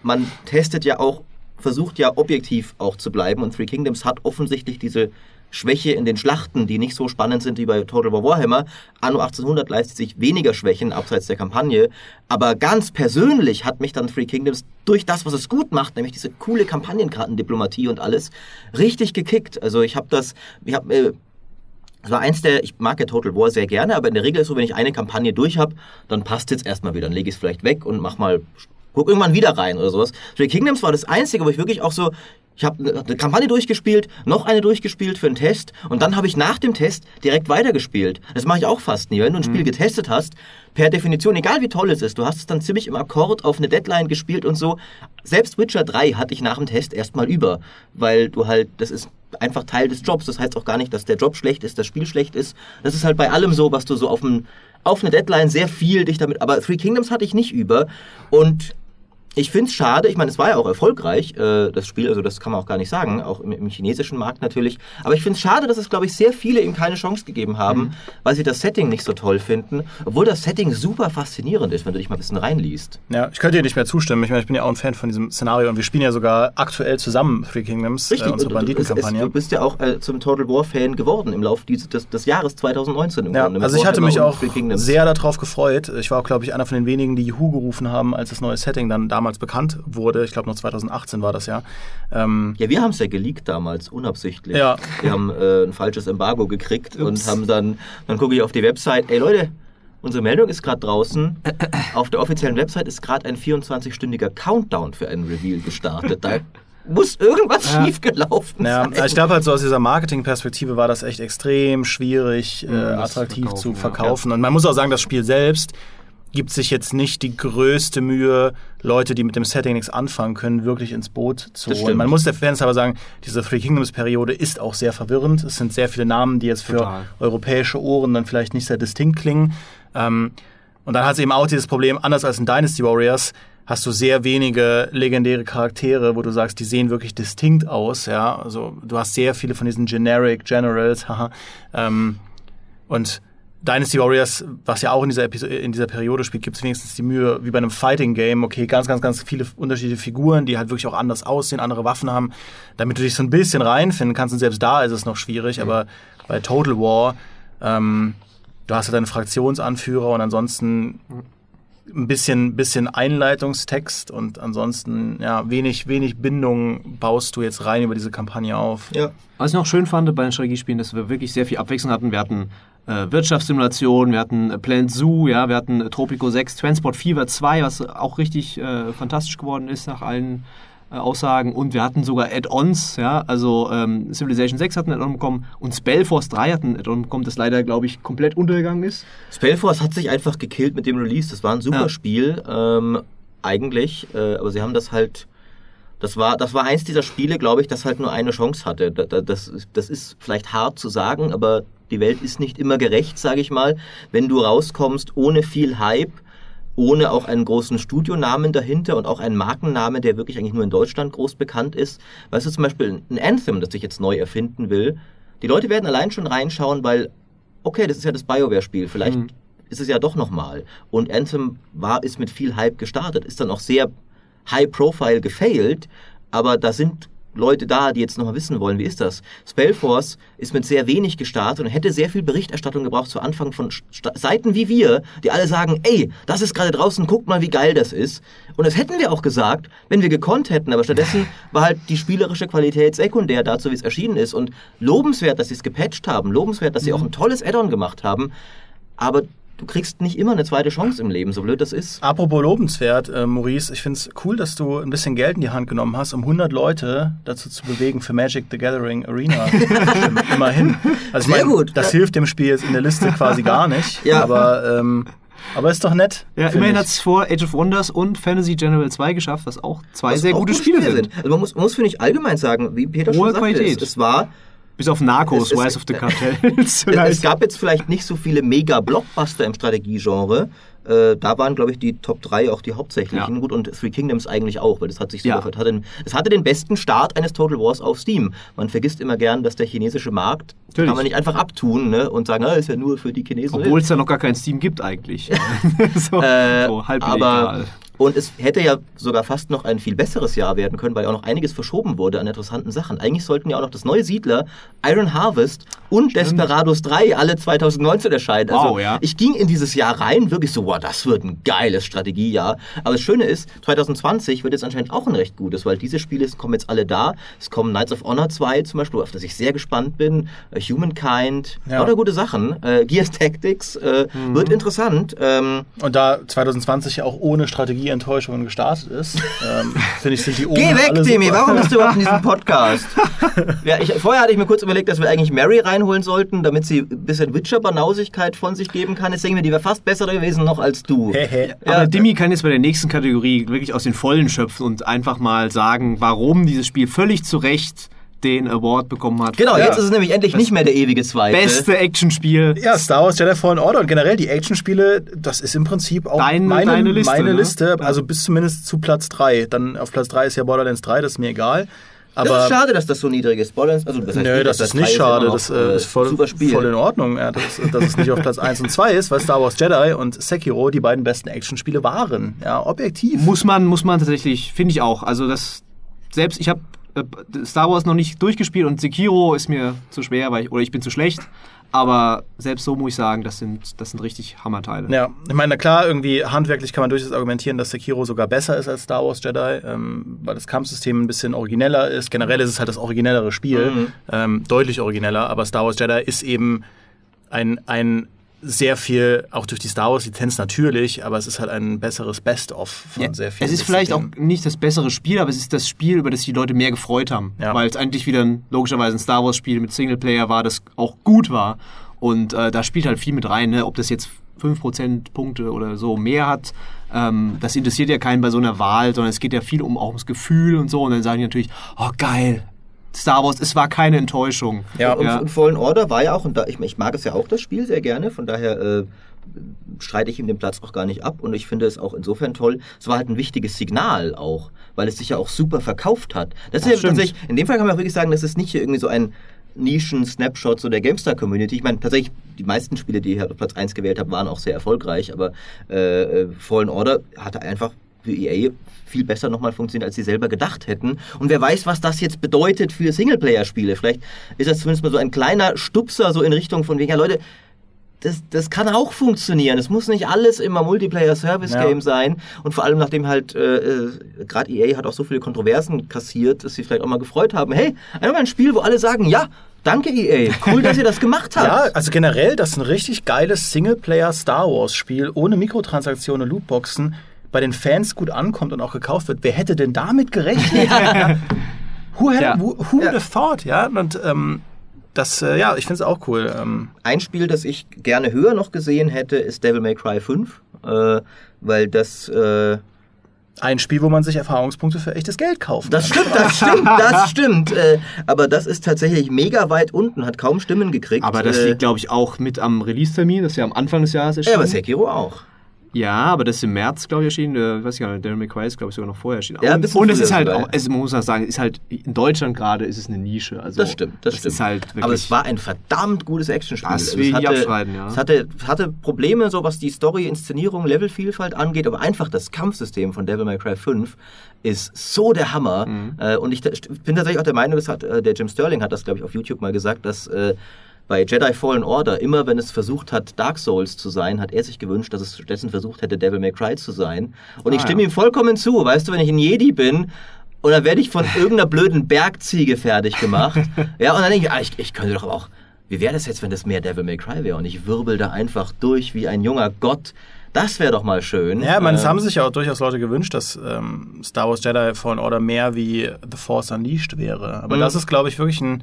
man testet ja auch, versucht ja objektiv auch zu bleiben und Three Kingdoms hat offensichtlich diese Schwäche in den Schlachten, die nicht so spannend sind wie bei Total War Warhammer. Anno 1800 leistet sich weniger Schwächen abseits der Kampagne, aber ganz persönlich hat mich dann Three Kingdoms durch das, was es gut macht, nämlich diese coole Kampagnenkartendiplomatie und alles, richtig gekickt. Also ich habe das, ich habe äh, das war eins der, ich mag ja Total War sehr gerne, aber in der Regel ist so, wenn ich eine Kampagne durch habe, dann passt jetzt erstmal wieder. Dann lege ich es vielleicht weg und mach mal, guck irgendwann wieder rein oder sowas. Three Kingdoms war das einzige, wo ich wirklich auch so, ich habe eine, Kampagne durchgespielt, noch eine durchgespielt für einen Test und dann habe ich nach dem Test direkt weitergespielt. Das mache ich auch fast nie. Wenn du ein Spiel getestet hast, per Definition, egal wie toll es ist, du hast es dann ziemlich im Akkord auf eine Deadline gespielt und so. Selbst Witcher 3 hatte ich nach dem Test erstmal über, weil du halt, das ist einfach Teil des Jobs. Das heißt auch gar nicht, dass der Job schlecht ist, das Spiel schlecht ist. Das ist halt bei allem so, was du so auf, ein, auf eine Deadline sehr viel dich damit. Aber Three Kingdoms hatte ich nicht über. Und ich finde es schade, ich meine, es war ja auch erfolgreich, äh, das Spiel, also das kann man auch gar nicht sagen, auch im, im chinesischen Markt natürlich. Aber ich finde es schade, dass es, glaube ich, sehr viele ihm keine Chance gegeben haben, weil sie das Setting nicht so toll finden. Obwohl das Setting super faszinierend ist, wenn du dich mal ein bisschen reinliest. Ja, ich könnte dir nicht mehr zustimmen. Ich meine, ich bin ja auch ein Fan von diesem Szenario und wir spielen ja sogar aktuell zusammen Three Kingdoms, äh, unsere du- es- es- Banditenkampagne. Du bist ja auch äh, zum Total War-Fan geworden im Laufe dieses, des, des Jahres 2019. Im Ja, Grunde, also ich hatte mich auch sehr darauf gefreut. Ich war auch, glaube ich, einer von den wenigen, die Juhu gerufen haben, als das neue Setting dann damals bekannt wurde. Ich glaube, noch 2018 war das ja. Ähm, Ja, wir haben es ja geleakt damals, unabsichtlich. Ja. Wir haben äh, ein falsches Embargo gekriegt und Ups. haben dann, dann gucke ich auf die Website, ey Leute, unsere Meldung ist gerade draußen. auf der offiziellen Website ist gerade ein 24-stündiger Countdown für einen Reveal gestartet. Da muss irgendwas Ja. schiefgelaufen ja, sein. ich glaube halt so aus dieser Marketingperspektive war das echt extrem schwierig, äh, das attraktiv verkaufen, zu ja. verkaufen. Und man muss auch sagen, das Spiel selbst gibt sich jetzt nicht die größte Mühe, Leute, die mit dem Setting nichts anfangen können, wirklich ins Boot zu Das holen. stimmt. Man muss der Fans aber sagen, diese Three Kingdoms-Periode ist auch sehr verwirrend. Es sind sehr viele Namen, die jetzt für Total. europäische Ohren dann vielleicht nicht sehr distinkt klingen. Ähm, und dann hat es eben auch dieses Problem, anders als in Dynasty Warriors, hast du sehr wenige legendäre Charaktere, wo du sagst, die sehen wirklich distinkt aus, ja. Also du hast sehr viele von diesen Generic Generals, haha. ähm, und Dynasty Warriors, was ja auch in dieser, Episo in dieser Periode spielt, gibt es wenigstens die Mühe, wie bei einem Fighting Game, okay, ganz, ganz, ganz viele unterschiedliche Figuren, die halt wirklich auch anders aussehen, andere Waffen haben, damit du dich so ein bisschen reinfinden kannst. Und selbst da ist es noch schwierig, aber bei Total War, ähm, du hast ja deine Fraktionsanführer und ansonsten ein bisschen, bisschen Einleitungstext und ansonsten ja wenig, wenig Bindung baust du jetzt rein über diese Kampagne auf. ja. Was ich noch schön fand bei den Strategiespielen, dass wir wirklich sehr viel Abwechslung hatten. Wir hatten äh, Wirtschaftssimulation, wir hatten äh, Plant Zoo, ja, wir hatten äh, Tropico 6, Transport Fever 2, was auch richtig äh, fantastisch geworden ist nach allen Aussagen. Und wir hatten sogar Add-ons, ja, also ähm, Civilization 6 hat ein Add-on bekommen und Spellforce 3 hat ein Add-on bekommen, das leider, glaube ich, komplett untergegangen ist. Spellforce hat sich einfach gekillt mit dem Release. Das war ein super Ja. Spiel. Ähm, eigentlich, aber sie haben das halt. Das war, das war eins dieser Spiele, glaube ich, das halt nur eine Chance hatte. Da- da- Das, das ist vielleicht hart zu sagen, aber die Welt ist nicht immer gerecht, sage ich mal. Wenn du rauskommst ohne viel Hype, ohne auch einen großen Studionamen dahinter und auch einen Markennamen, der wirklich eigentlich nur in Deutschland groß bekannt ist. Weißt du, zum Beispiel ein Anthem, das ich jetzt neu erfinden will. Die Leute werden allein schon reinschauen, weil, okay, das ist ja das BioWare-Spiel, vielleicht Mhm. ist es ja doch nochmal. Und Anthem war, ist mit viel Hype gestartet, ist dann auch sehr high-profile gefailt, aber da sind Leute da, die jetzt nochmal wissen wollen, wie ist das? Spellforce ist mit sehr wenig gestartet und hätte sehr viel Berichterstattung gebraucht zu Anfang von Sta Seiten wie wir, die alle sagen, ey, das ist gerade draußen, guckt mal, wie geil das ist. Und das hätten wir auch gesagt, wenn wir gekonnt hätten, aber stattdessen war halt die spielerische Qualität sekundär dazu, wie es erschienen ist. Und lobenswert, dass sie es gepatcht haben, lobenswert, dass sie auch ein tolles Add-on gemacht haben, aber du kriegst nicht immer eine zweite Chance im Leben, so blöd das ist. Apropos lobenswert, äh, Maurice, ich finde es cool, dass du ein bisschen Geld in die Hand genommen hast, um 100 Leute dazu zu bewegen, für Magic the Gathering Arena zu stimmen. Immerhin. Also ich Sehr mein, gut. Das hilft dem Spiel jetzt in der Liste quasi gar nicht. Ja. Aber, ähm, aber ist doch nett. Ja, immerhin hat es vor Age of Wonders und Fantasy General 2 geschafft, was auch zwei Was sehr auch gute gute Spiele sind. Also man muss, man muss finde ich, allgemein sagen, wie Peter Hohe schon sagte, Qualität. es, es war Bis auf Narcos, Rise of the Cartels. Es, gab jetzt vielleicht nicht so viele Mega-Blockbuster im Strategiegenre. Äh, da waren, glaube ich, die Top 3 auch die hauptsächlichen. Ja. Gut, und Three Kingdoms eigentlich auch, weil das hat sich Ja. ver- hat den, Es hatte den besten Start eines Total Wars auf Steam. Man vergisst immer gern, dass der chinesische Markt, Natürlich. kann man nicht einfach abtun ne, und sagen, ah, ist ja nur für die Chinesen. Obwohl es da noch gar kein Steam gibt eigentlich. so, Äh, so halb aber illegal. Und es hätte ja sogar fast noch ein viel besseres Jahr werden können, weil auch noch einiges verschoben wurde an interessanten Sachen. Eigentlich sollten ja auch noch das neue Siedler, Iron Harvest und Desperados 3 alle 2019 erscheinen. Also Wow, ja. ich ging in dieses Jahr rein, wirklich so, wow, das wird ein geiles Strategiejahr. Aber das Schöne ist, 2020 wird jetzt anscheinend auch ein recht gutes, weil diese Spiele kommen jetzt alle da. Es kommen Knights of Honor 2 zum Beispiel, auf das ich sehr gespannt bin. Äh, Humankind, Ja. lauter gute Sachen. Äh, Gears Tactics äh, Mhm. wird interessant. Ähm, Und da 2020 ja auch ohne Strategieenttäuschungen gestartet ist, ähm, finde ich, sind die oben Geh weg, super. warum bist du überhaupt in diesem Podcast? ja, ich, vorher hatte ich mir kurz überlegt, dass wir eigentlich Mary reinholen sollten, damit sie ein bisschen Witcher-Banausigkeit von sich geben kann. Jetzt denke ich mir, die wäre fast besser gewesen noch als du. Ja. Aber Dimi kann jetzt bei der nächsten Kategorie wirklich aus den Vollen schöpfen und einfach mal sagen, warum dieses Spiel völlig zu Recht den Award bekommen hat. Genau, Ja. jetzt ist es nämlich endlich nicht mehr der ewige Zweite. Beste Actionspiel. Ja, Star Wars Jedi Fallen Order und generell die Actionspiele, das ist im Prinzip auch Deine- meine, deine Liste, meine ne? Liste also bis zumindest zu Platz 3. Dann auf Platz 3 ist ja Borderlands 3, das ist mir egal. Das ist Aber schade, dass das so niedrig ist. Borderlands, also das heißt Nö, nicht, das dass ist nicht schade, noch, das äh, ist voll, super Spiel. voll in Ordnung, ja, dass, dass es nicht auf Platz 1 und 2 ist, weil Star Wars Jedi und Sekiro die beiden besten Actionspiele waren. Ja, objektiv. Muss man, muss man tatsächlich, finde ich auch. Also das, selbst ich habe äh, Star Wars noch nicht durchgespielt und Sekiro ist mir zu schwer, weil ich, oder ich bin zu schlecht. Aber selbst so muss ich sagen, das sind, das sind richtig Hammerteile. Ja, ich meine, na klar, irgendwie handwerklich kann man durchaus argumentieren, dass Sekiro sogar besser ist als Star Wars Jedi, ähm, weil das Kampfsystem ein bisschen origineller ist. Generell ist es halt das originellere Spiel, Mhm. ähm, deutlich origineller, aber Star Wars Jedi ist eben ein, ein sehr viel, auch durch die Star Wars-Lizenz natürlich, aber es ist halt ein besseres Best-of von Ja, sehr vielen. es ist vielleicht auch nicht das bessere Spiel, aber es ist das Spiel, über das die Leute mehr gefreut haben. Ja. Weil es eigentlich wieder ein, logischerweise ein Star Wars-Spiel mit Singleplayer war, das auch gut war. Und äh, da spielt halt viel mit rein, ne? ob das jetzt 5% Punkte oder so mehr hat. Ähm, das interessiert ja keinen bei so einer Wahl, sondern es geht ja viel um auch ums Gefühl und so. Und dann sagen die natürlich, oh geil, Star Wars, es war keine Enttäuschung. Ja, Und, Ja. und Fallen Order war ja auch, und da, ich, ich mag es ja auch, das Spiel sehr gerne, von daher äh, streite ich ihm den Platz auch gar nicht ab und ich finde es auch insofern toll. Es war halt ein wichtiges Signal auch, weil es sich ja auch super verkauft hat. Das ist Das ja stimmt. tatsächlich, in dem Fall kann man auch wirklich sagen, das ist nicht hier irgendwie so ein Nischen-Snapshot so der GameStar-Community. Ich meine, tatsächlich, die meisten Spiele, die ich auf Platz 1 gewählt habe, waren auch sehr erfolgreich, aber äh, äh, Fallen Order hatte einfach für EA viel besser nochmal funktioniert, als sie selber gedacht hätten. Und wer weiß, was das jetzt bedeutet für Singleplayer-Spiele. Vielleicht ist das zumindest mal so ein kleiner Stupser so in Richtung von wegen, ja Leute, das, das kann auch funktionieren. Es muss nicht alles immer Multiplayer-Service-Game Ja. sein. Und vor allem, nachdem halt, äh, äh, gerade EA hat auch so viele Kontroversen kassiert, dass sie vielleicht auch mal gefreut haben. Hey, einfach mal ein Spiel, wo alle sagen, ja, danke EA, cool, dass ihr das gemacht habt. Ja, also generell, dass ein richtig geiles Singleplayer-Star Wars-Spiel ohne Mikrotransaktionen und Lootboxen bei den Fans gut ankommt und auch gekauft wird. Wer hätte denn damit gerechnet? Who, had, Ja. who, who would Ja. have thought? Ja, und ähm, das, äh, ja, ich finde es auch cool. Ähm, Ein Spiel, das ich gerne höher noch gesehen hätte, ist Devil May Cry 5, äh, weil das, äh, ein Spiel, wo man sich Erfahrungspunkte für echtes Geld kauft. Das stimmt, das stimmt, das stimmt. Äh, aber das ist tatsächlich mega weit unten, hat kaum Stimmen gekriegt. Aber das äh, liegt, glaube ich, auch mit am Release-Termin. Das ist ja am Anfang des Jahres Ja, erschienen. aber Sekiro auch. Ja, aber das ist im März, glaube ich, erschienen. Äh, weiß ich gar nicht, Devil May Cry ist, glaube ich, sogar noch vorher erschienen. Ja, und und es ist halt auch, es, man muss auch sagen, ist halt, in Deutschland gerade ist es eine Nische. Also, Das stimmt, das, stimmt. ist halt Aber es war ein verdammt gutes Actionspiel. Das Also will es ich abstreiten, ja. Es hatte, hatte Probleme, so was die Story, Inszenierung, Levelvielfalt angeht, aber einfach das Kampfsystem von Devil May Cry 5 ist so der Hammer. Mhm. Äh, und ich bin tatsächlich auch der Meinung, das hat, äh, der Jim Sterling hat das, glaube ich, auf YouTube mal gesagt, dass äh, bei Jedi Fallen Order, immer wenn es versucht hat, Dark Souls zu sein, hat er sich gewünscht, dass es stattdessen versucht hätte, Devil May Cry zu sein. Und ich Ah, stimme ja. ihm vollkommen zu. Weißt du, wenn ich ein Jedi bin und dann werde ich von irgendeiner blöden Bergziege fertig gemacht. ja, und dann denke ich, ah, ich, ich könnte doch auch, wie wäre das jetzt, wenn das mehr Devil May Cry wäre und ich wirbel da einfach durch wie ein junger Gott. Das wäre doch mal schön. Ja, man, es Ähm, haben sich ja auch durchaus Leute gewünscht, dass ähm, Star Wars Jedi Fallen Order mehr wie The Force Unleashed wäre. Aber Mhm. das ist, glaube ich, wirklich ein.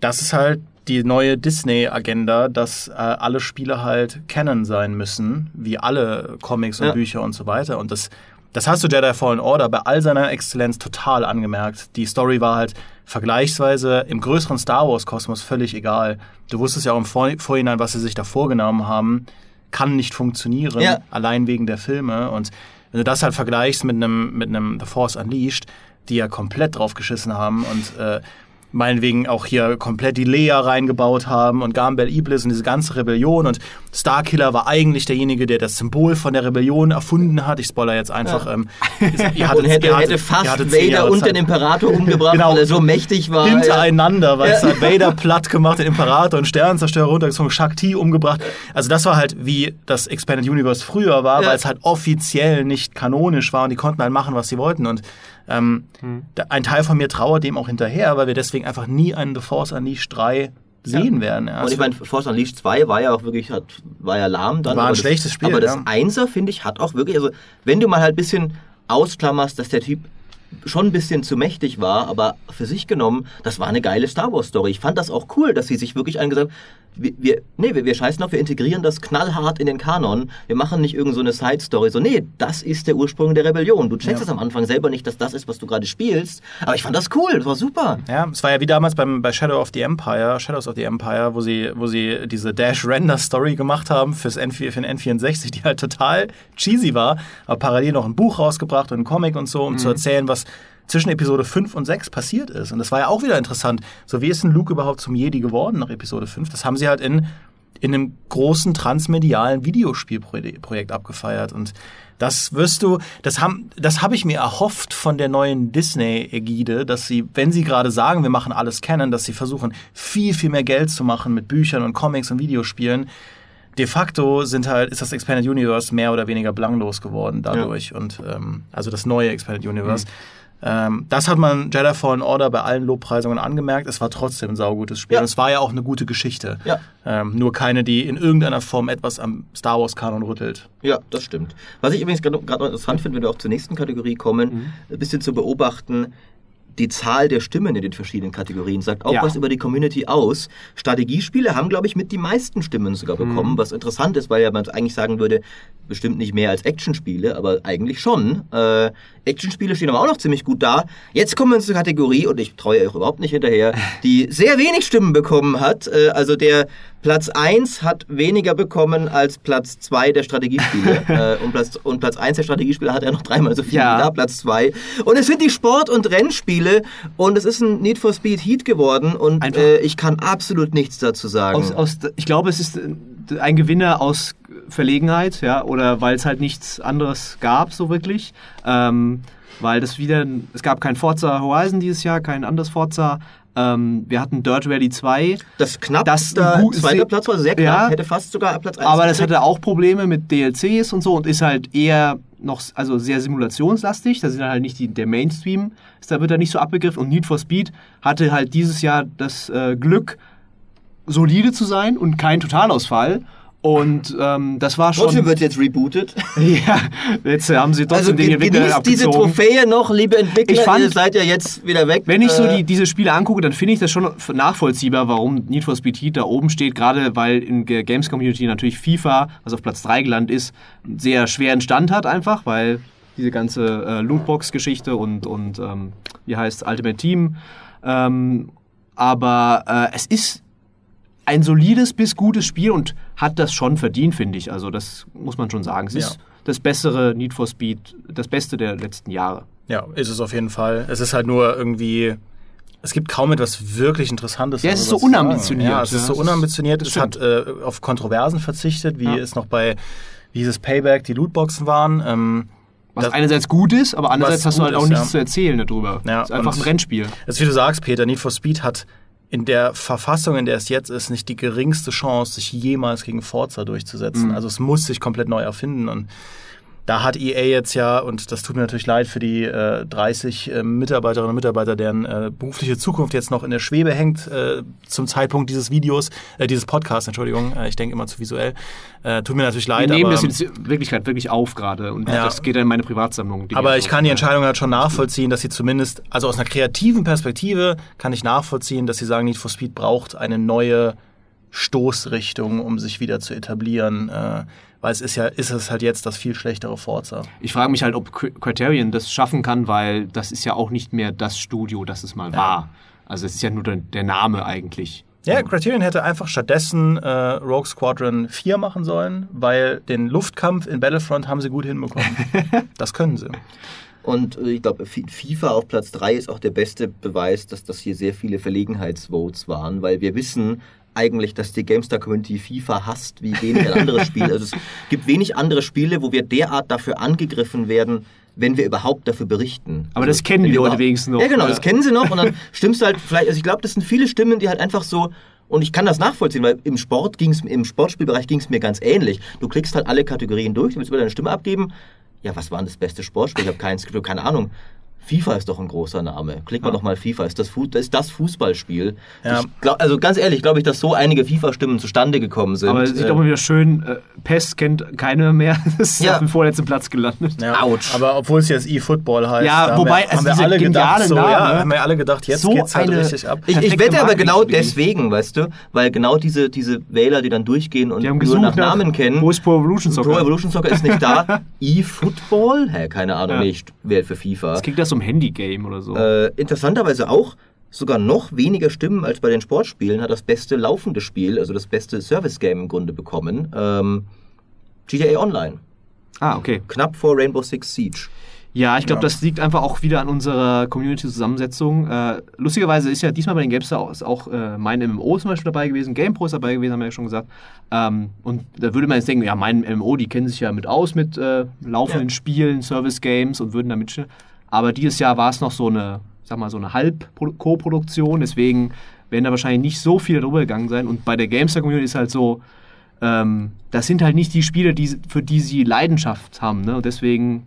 Das ist halt die neue Disney-Agenda, dass äh, alle Spiele halt Canon sein müssen, wie alle Comics und Ja. Bücher und so weiter. Und das, das hast du Jedi Fallen Order bei all seiner Exzellenz total angemerkt. Die Story war halt vergleichsweise im größeren Star Wars-Kosmos völlig egal. Du wusstest ja auch im Vor Vorhinein, was sie sich da vorgenommen haben, kann nicht funktionieren, Ja. allein wegen der Filme. Und wenn du das halt vergleichst mit einem mit einem The Force Unleashed, die ja komplett drauf geschissen haben und äh, meinetwegen auch hier komplett die Leia reingebaut haben und Gambel Iblis und diese ganze Rebellion und Starkiller war eigentlich derjenige, der das Symbol von der Rebellion erfunden hat. Ich spoiler jetzt einfach. Ähm, ihr hattet- und hätte, ihr hattet- hätte fast hattet Vader und Zeit den Imperator umgebracht, Genau. weil er so mächtig war. hintereinander, weil es Ja. hat Vader platt gemacht, den Imperator und Sternenzerstörer runtergezogen, Shakti umgebracht. Also das war halt wie das Expanded Universe früher war, Ja. weil es halt offiziell nicht kanonisch war und die konnten halt machen, was sie wollten. Und ähm, da- ein Teil von mir trauert dem auch hinterher, weil wir deswegen einfach nie einen The Force Unleashed 3 sehen werden. Ja, Und ich meine, Force Unleashed 2 war ja auch wirklich, hat, war ja lahm dann. War ein das- schlechtes Spiel, Aber das ja. Einser, finde ich, hat auch wirklich, also wenn du mal halt ein bisschen ausklammerst, dass der Typ schon ein bisschen zu mächtig war, aber für sich genommen, das war eine geile Star Wars Story. Ich fand das auch cool, dass sie sich wirklich angesagt haben, wir, wir, nee, wir, wir scheißen auf, wir integrieren das knallhart in den Kanon. Wir machen nicht irgend so eine Side-Story. So, nee, das ist der Ursprung der Rebellion. Du checkst es am Anfang selber nicht, dass das ist, was du gerade spielst. Aber ich fand das cool, das war super. Ja, es war ja wie damals beim, bei Shadow of the Empire, Shadows of the Empire, wo sie, wo sie diese Dash-Render-Story gemacht haben fürs N4, für den N64, die halt total cheesy war, aber parallel noch ein Buch rausgebracht und einen Comic und so, um zu erzählen, was zwischen Episode 5 und 6 passiert ist. Und das war ja auch wieder interessant. So, wie ist denn Luke überhaupt zum Jedi geworden nach Episode 5? Das haben sie halt in, in einem großen transmedialen Videospielprojekt abgefeiert. Und das wirst du, das haben, das habe ich mir erhofft von der neuen Disney-Ägide, dass sie, wenn sie gerade sagen, wir machen alles kennen, dass sie versuchen, viel, viel mehr Geld zu machen mit Büchern und Comics und Videospielen. De facto sind halt, ist das Expanded Universe mehr oder weniger belanglos geworden dadurch. Und ähm, also das neue Expanded Universe. Ähm, das hat man Jedi Fallen Order bei allen Lobpreisungen angemerkt. Es war trotzdem ein saugutes Spiel. Ja. Und es war ja auch eine gute Geschichte. Ja. Ähm, nur keine, die in irgendeiner Form etwas am Star Wars-Kanon rüttelt. Ja, das stimmt. Was ich übrigens gerade noch interessant finde, wenn wir auch zur nächsten Kategorie kommen, ein bisschen zu beobachten, die Zahl der Stimmen in den verschiedenen Kategorien sagt auch Ja. was über die Community aus. Strategiespiele haben, glaube ich, mit die meisten Stimmen sogar bekommen, was interessant ist, weil ja man eigentlich sagen würde, bestimmt nicht mehr als Actionspiele, aber eigentlich schon. Äh, Actionspiele stehen aber auch noch ziemlich gut da. Jetzt kommen wir zur Kategorie, und ich treue euch überhaupt nicht hinterher, die sehr wenig Stimmen bekommen hat. Äh, also der Platz 1 hat weniger bekommen als Platz 2 der Strategiespiele. äh, und, Platz, und Platz 1 der Strategiespiele hat er noch dreimal so viel Ja. wie da, Platz 2. Und es sind die Sport- und Rennspiele und es ist ein Need for Speed Heat geworden und äh, ich kann absolut nichts dazu sagen. Aus, aus, ich glaube, es ist äh, ein Gewinner aus Verlegenheit, ja, oder weil es halt nichts anderes gab, so wirklich. Ähm, weil das wieder, es gab kein Forza Horizon dieses Jahr, kein anderes Forza. Ähm, wir hatten Dirt Rally 2, das knapp das da zweiter Platz war sehr knapp, Ja. hätte fast sogar Platz 1 aber das hatte auch Probleme mit DLCs und so und ist halt eher noch, also sehr simulationslastig. Da sind halt nicht die, der Mainstream, ist, da wird er nicht so abgegriffen. Und Need for Speed hatte halt dieses Jahr das äh, Glück, solide zu sein und kein Totalausfall. Und ähm, das war schon. Trotzdem wird jetzt rebootet. Ja, jetzt haben sie Also trotzdem den ge Entwickler genießt diese. Trophäe noch, liebe Entwickler, Ich fand- ihr seid ja jetzt wieder weg. Wenn ich so Äh, die, diese Spiele angucke, dann finde ich das schon nachvollziehbar, warum Need for Speed Heat da oben steht, gerade weil in der Games Community natürlich FIFA, was auf Platz 3 gelandet ist, einen sehr schweren Stand hat einfach, weil diese ganze äh, Lootbox-Geschichte und, und ähm, wie heißt Ultimate Team. Ähm, aber äh, es ist ein solides bis gutes Spiel und hat das schon verdient, finde ich. Also das muss man schon sagen. Es Ja. ist das bessere Need for Speed, das Beste der letzten Jahre. Ja, ist es auf jeden Fall. Es ist halt nur irgendwie. Es gibt kaum etwas wirklich Interessantes. Ja, es ist so unambitioniert. Ja, es ist so unambitioniert. Es hat äh, auf Kontroversen verzichtet, wie Ja. es noch bei dieses Payback die Lootboxen waren. Ähm, Was Das- einerseits gut ist, aber andererseits hast du halt auch ist, nichts ja. zu erzählen darüber. Ja, es ist einfach ein Rennspiel. Ist, wie du sagst, Peter, Need for Speed hat in der Verfassung, in der es jetzt ist, nicht die geringste Chance, sich jemals gegen Forza durchzusetzen. Mhm. Also es muss sich komplett neu erfinden und da hat EA jetzt ja, und das tut mir natürlich leid für die äh, 30 äh, Mitarbeiterinnen und Mitarbeiter, deren äh, berufliche Zukunft jetzt noch in der Schwebe hängt, äh, zum Zeitpunkt dieses Videos, äh, dieses Podcasts, Entschuldigung, äh, ich denke immer zu visuell. Äh, tut mir natürlich Wir leid, nehmen aber, das jetzt in Wirklichkeit wirklich auf gerade und Ja. das geht dann in meine Privatsammlung. aber ich kann die. Entscheidung halt schon nachvollziehen, dass sie zumindest, also aus einer kreativen Perspektive kann ich nachvollziehen, dass sie sagen, Need for Speed braucht eine neue Stoßrichtung, um sich wieder zu etablieren. Äh, weil es ist ja, ist es halt jetzt das viel schlechtere Forza. Ich frage mich halt, ob Cri- Criterion das schaffen kann, weil das ist ja auch nicht mehr das Studio, das es mal war. Also es ist ja nur der, der Name eigentlich. Ja, Criterion hätte einfach stattdessen äh, Rogue Squadron 4 machen sollen, weil den Luftkampf in Battlefront haben sie gut hinbekommen. das können sie. Und äh, ich glaube, Fi- FIFA auf Platz 3 ist auch der beste Beweis, dass das hier sehr viele Verlegenheitsvotes waren, weil wir wissen eigentlich, dass die GameStar-Community FIFA hasst wie wenig ein anderes Spiel. Also es gibt wenig andere Spiele, wo wir derart dafür angegriffen werden, wenn wir überhaupt dafür berichten. Aber Also, das kennen die wir Leute wenigstens noch. Ja, genau, Ja. das kennen sie noch und dann stimmst du halt vielleicht, also ich glaube, das sind viele Stimmen, die halt einfach so und ich kann das nachvollziehen, weil im Sport ging's, im Sportspielbereich ging es mir ganz ähnlich. Du klickst halt alle Kategorien durch, du willst über deine Stimme abgeben. Ja, was war denn das beste Sportspiel? Ich habe keins, keine Ahnung. FIFA ist doch ein großer Name. Klick mal Ja. doch mal FIFA. Ist das, Fu ist das Fußballspiel? Ja. Ich glaub, also ganz ehrlich, glaube ich, dass so einige FIFA-Stimmen zustande gekommen sind. Aber es sieht Äh, auch mal wieder schön, äh, PES kennt keiner mehr. Das ist Ja. auf dem vorletzten Platz gelandet. Ja, Autsch. Aber obwohl es jetzt eFootball heißt, Ja, da haben wobei, wir, also haben wir alle gedacht, so, Name, ja, haben wir alle gedacht, jetzt so geht's halt eine- richtig ab. ich, ich wette aber genau deswegen, weißt du, weil genau diese, diese Wähler, die dann durchgehen und nur gesucht nach Namen kennen. Wo ist Pro Evolution Soccer? Pro Evolution Soccer ist nicht da. eFootball? Hä, keine Ahnung, Ja. nicht. Wer für FIFA. Das klingt das so ein Handy-Game oder so. Äh, interessanterweise auch sogar noch weniger Stimmen als bei den Sportspielen hat das beste laufende Spiel, also das beste Service-Game im Grunde bekommen. Ähm, GTA Online. ah, okay. Knapp vor Rainbow Six Siege. Ja, ich glaube, Ja. das liegt einfach auch wieder an unserer Community-Zusammensetzung. Äh, lustigerweise ist ja diesmal bei den Gamester auch, ist auch äh, mein MMO zum Beispiel dabei gewesen, GamePro ist dabei gewesen, haben wir ja schon gesagt. Ähm, und da würde man jetzt denken, ja, mein MMO, die kennen sich ja mit aus mit äh, laufenden Ja. Spielen, Service-Games und würden da mitstellen. Aber dieses Jahr war es noch so eine, sag mal, so eine Halb-Co-Produktion, deswegen werden da wahrscheinlich nicht so viele drüber gegangen sein. Und bei der Gamester-Community ist halt so, ähm, das sind halt nicht die Spiele, die, für die sie Leidenschaft haben. Ne? Und deswegen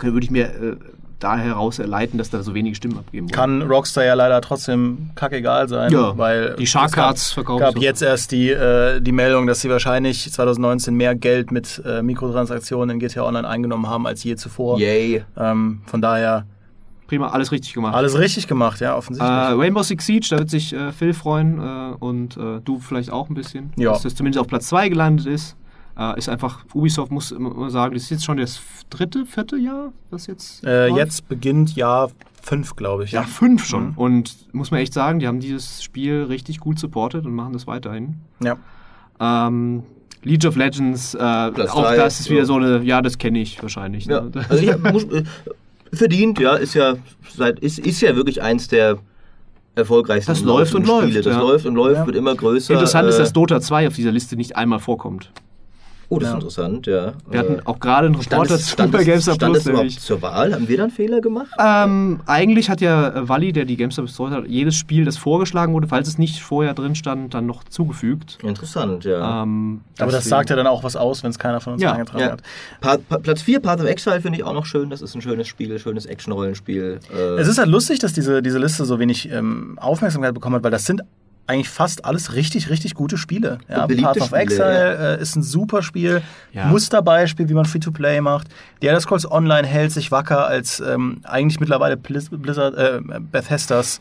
würde ich mir äh, da heraus erleiten, dass da so wenige Stimmen abgeben wollen. Kann Rockstar ja leider trotzdem kackegal sein, Ja, weil die Shark es gab- Cards verkaufen gab so. jetzt erst die, äh, die Meldung, dass sie wahrscheinlich 2019 mehr Geld mit äh, Mikrotransaktionen in GTA Online eingenommen haben als je zuvor. Yay. Ähm, von daher Prima, alles richtig gemacht. alles richtig gemacht, ja, äh, offensichtlich. Rainbow Six Siege, da wird sich äh, Phil freuen äh, und äh, du vielleicht auch ein bisschen, Ja. dass das zumindest auf Platz 2 gelandet ist. Äh, ist einfach, Ubisoft muss immer sagen, das ist jetzt schon das dritte, vierte Jahr, das jetzt äh, jetzt beginnt Jahr 5, glaube ich. Ja, fünf schon. Mhm. Und muss man echt sagen, die haben dieses Spiel richtig gut supportet und machen das weiterhin. Ja. Ähm, League of Legends, äh, auch drei, das ist wieder ja. so eine, ja, das kenne ich wahrscheinlich. Ja. Ne? Also ich muss, äh, verdient, ja, ist ja seit ist, ist ja wirklich eins der erfolgreichsten Das läuft und laufenden läuft, Das ja. läuft und läuft, Ja. wird immer größer. Interessant ist, äh, dass Dota 2 auf dieser Liste nicht einmal vorkommt. Oh, das Ja. ist interessant, ja. Wir hatten auch gerade einen Reporter zu stand bei es, GameStar stand Plus. es zur Wahl? Haben wir da einen Fehler gemacht? Ähm, eigentlich hat ja äh, Wally, der die GameStar betreut hat, jedes Spiel, das vorgeschlagen wurde, falls es nicht vorher drin stand, dann noch zugefügt. Interessant, ja. Ähm, Aber das sagt ja dann auch was aus, wenn es keiner von uns Ja. eingetragen ja. hat. Pa Pa Platz 4, Path of Exile, finde ich auch noch schön. Das ist ein schönes Spiel, schönes Action-Rollenspiel. Äh, Es ist halt lustig, dass diese, diese Liste so wenig ähm, Aufmerksamkeit bekommen hat, weil das sind eigentlich fast alles richtig, richtig gute Spiele. Ja, Path of Spiele, Exile äh, ist ein super Spiel, Ja. Musterbeispiel, wie man Free-to-Play macht. The Elder Scrolls Online hält sich wacker als ähm, eigentlich mittlerweile Blizz- Blizzard, äh, Bethesdas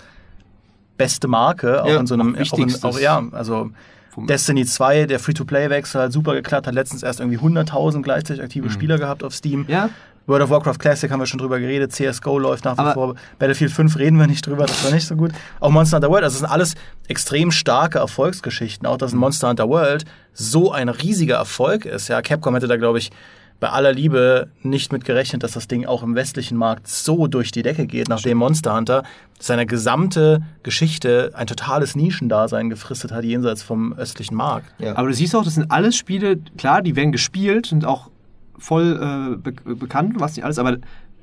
beste Marke, auch Ja, in so einem, auch in, auch ja, also Destiny 2, der Free-to-Play-Wechsel hat super geklappt, hat letztens erst irgendwie 100.000 gleichzeitig aktive Mhm. Spieler gehabt auf Steam. Ja, World of Warcraft Classic haben wir schon drüber geredet, CSGO läuft nach wie Aber- vor, Battlefield 5 reden wir nicht drüber, das war nicht so gut. Auch Monster Hunter World, also das sind alles extrem starke Erfolgsgeschichten. Auch dass ein Monster Hunter World so ein riesiger Erfolg ist. Ja, Capcom hätte da, glaube ich, bei aller Liebe nicht mit gerechnet, dass das Ding auch im westlichen Markt so durch die Decke geht, nachdem Monster Hunter seine gesamte Geschichte ein totales Nischendasein gefristet hat, jenseits vom östlichen Markt. Ja. Aber du siehst auch, das sind alles Spiele, klar, die werden gespielt, sind auch voll äh, be bekannt, was nicht alles, aber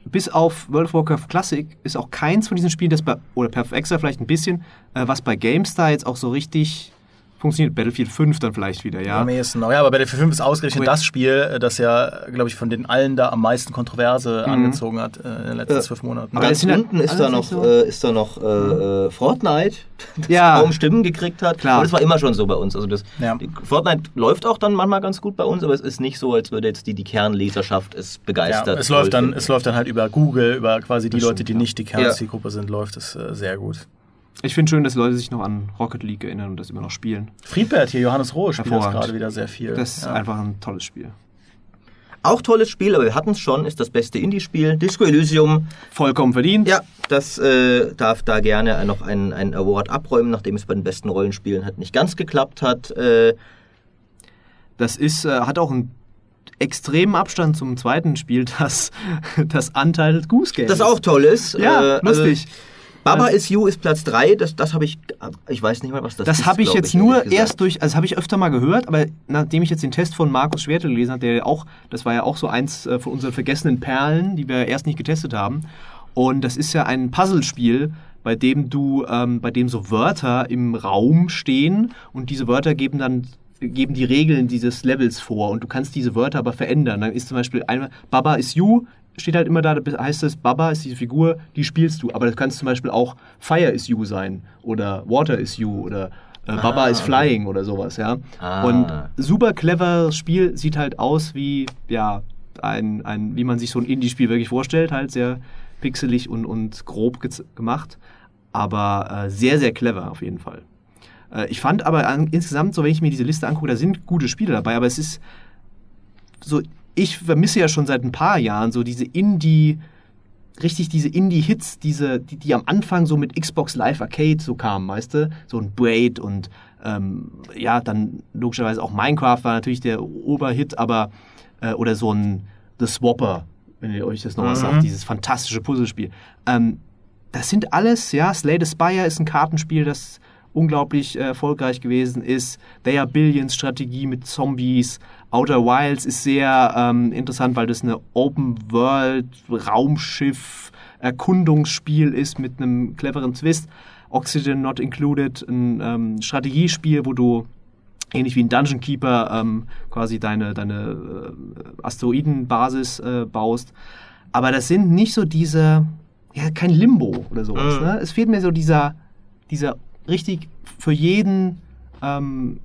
bis auf World of Warcraft Classic ist auch keins von diesen Spielen, das bei, oder Perfect Extra vielleicht ein bisschen, äh, was bei GameStar jetzt auch so richtig funktioniert. Battlefield 5 dann vielleicht wieder, ja. Am ehesten noch. Ja, aber Battlefield 5 ist ausgerechnet Aber- das Spiel, äh, das ja, glaube ich, von den allen da am meisten Kontroverse Mhm. angezogen hat äh, in den letzten Ja. zwölf Monaten. Aber Ganz unten ist da noch, so- äh, ist da noch äh, äh, Fortnite, das Ja. kaum Stimmen gekriegt hat. Klar. Und das war immer schon so bei uns. Also das, Ja. Fortnite läuft auch dann manchmal ganz gut bei uns, aber es ist nicht so, als würde jetzt die, die Kernleserschaft es ja, begeistert. es läuft, dann, es läuft dann halt über Google, über quasi die Das Leute, stimmt, die ja. nicht die Kernzielgruppe sind, läuft es äh, sehr gut. Ich finde schön, dass Leute sich noch an Rocket League erinnern und das immer noch spielen. Friedbert hier, Johannes Rohe spielt das gerade wieder sehr viel. Das ist ja. einfach ein tolles Spiel. Auch tolles Spiel, aber wir hatten es schon, ist das beste Indie-Spiel. Disco Elysium, Vollkommen verdient. ja, das äh, darf da gerne noch einen, einen Award abräumen, nachdem es bei den besten Rollenspielen halt nicht ganz geklappt hat. Äh, Das ist, äh, hat auch einen extremen Abstand zum zweiten Spiel, das, das Untitled Goose Game. das auch toll ist. Ja, äh, also Baba is You ist Platz 3, das, das habe ich, ich weiß nicht mal, was das, Das ist. habe ich jetzt nur ehrlich gesagt. erst durch, also habe ich öfter mal gehört, aber nachdem ich jetzt den Test von Markus Schwerte gelesen habe, der auch, das war ja auch so eins äh, von unseren vergessenen Perlen, die wir erst nicht getestet haben. Und das ist ja ein Puzzlespiel, bei dem du, ähm, bei dem so Wörter im Raum stehen und diese Wörter geben dann geben die Regeln dieses Levels vor und du kannst diese Wörter aber verändern. Dann ist zum Beispiel einmal Baba is you, steht halt immer da, heißt es, Baba ist diese Figur, die spielst du. Aber das kann zum Beispiel auch Fire is you sein oder Water is you oder äh, Baba Ah, is okay. flying oder sowas, ja. Ah. Und super cleveres Spiel, sieht halt aus wie, ja, ein, ein, wie man sich so ein Indie-Spiel wirklich vorstellt, halt sehr pixelig und, und grob gemacht, aber äh, sehr, sehr clever auf jeden Fall. Äh, ich fand aber an, insgesamt, so wenn ich mir diese Liste angucke, da sind gute Spiele dabei, aber es ist so, ich vermisse ja schon seit ein paar Jahren so diese Indie, richtig diese Indie-Hits, diese, die, die am Anfang so mit Xbox Live Arcade so kamen, weißt du? So ein Braid und ähm, ja, dann logischerweise auch Minecraft war natürlich der Oberhit, aber äh, oder so ein The Swapper, wenn ihr euch das noch was Mhm. sagt, dieses fantastische Puzzlespiel. Ähm, das sind alles, ja, Slay the Spire ist ein Kartenspiel, das unglaublich äh, erfolgreich gewesen ist. They Are Billions Strategie mit Zombies. Outer Wilds ist sehr ähm, interessant, weil das eine Open World Raumschiff Erkundungsspiel ist mit einem cleveren Twist. Oxygen Not Included, ein ähm, Strategiespiel, wo du ähnlich wie ein Dungeon Keeper ähm, quasi deine, deine äh, Asteroidenbasis äh, baust. Aber das sind nicht so diese, ja, kein Limbo oder sowas. Mhm. Ne? Es fehlt mir so dieser, dieser richtig für jeden ähm,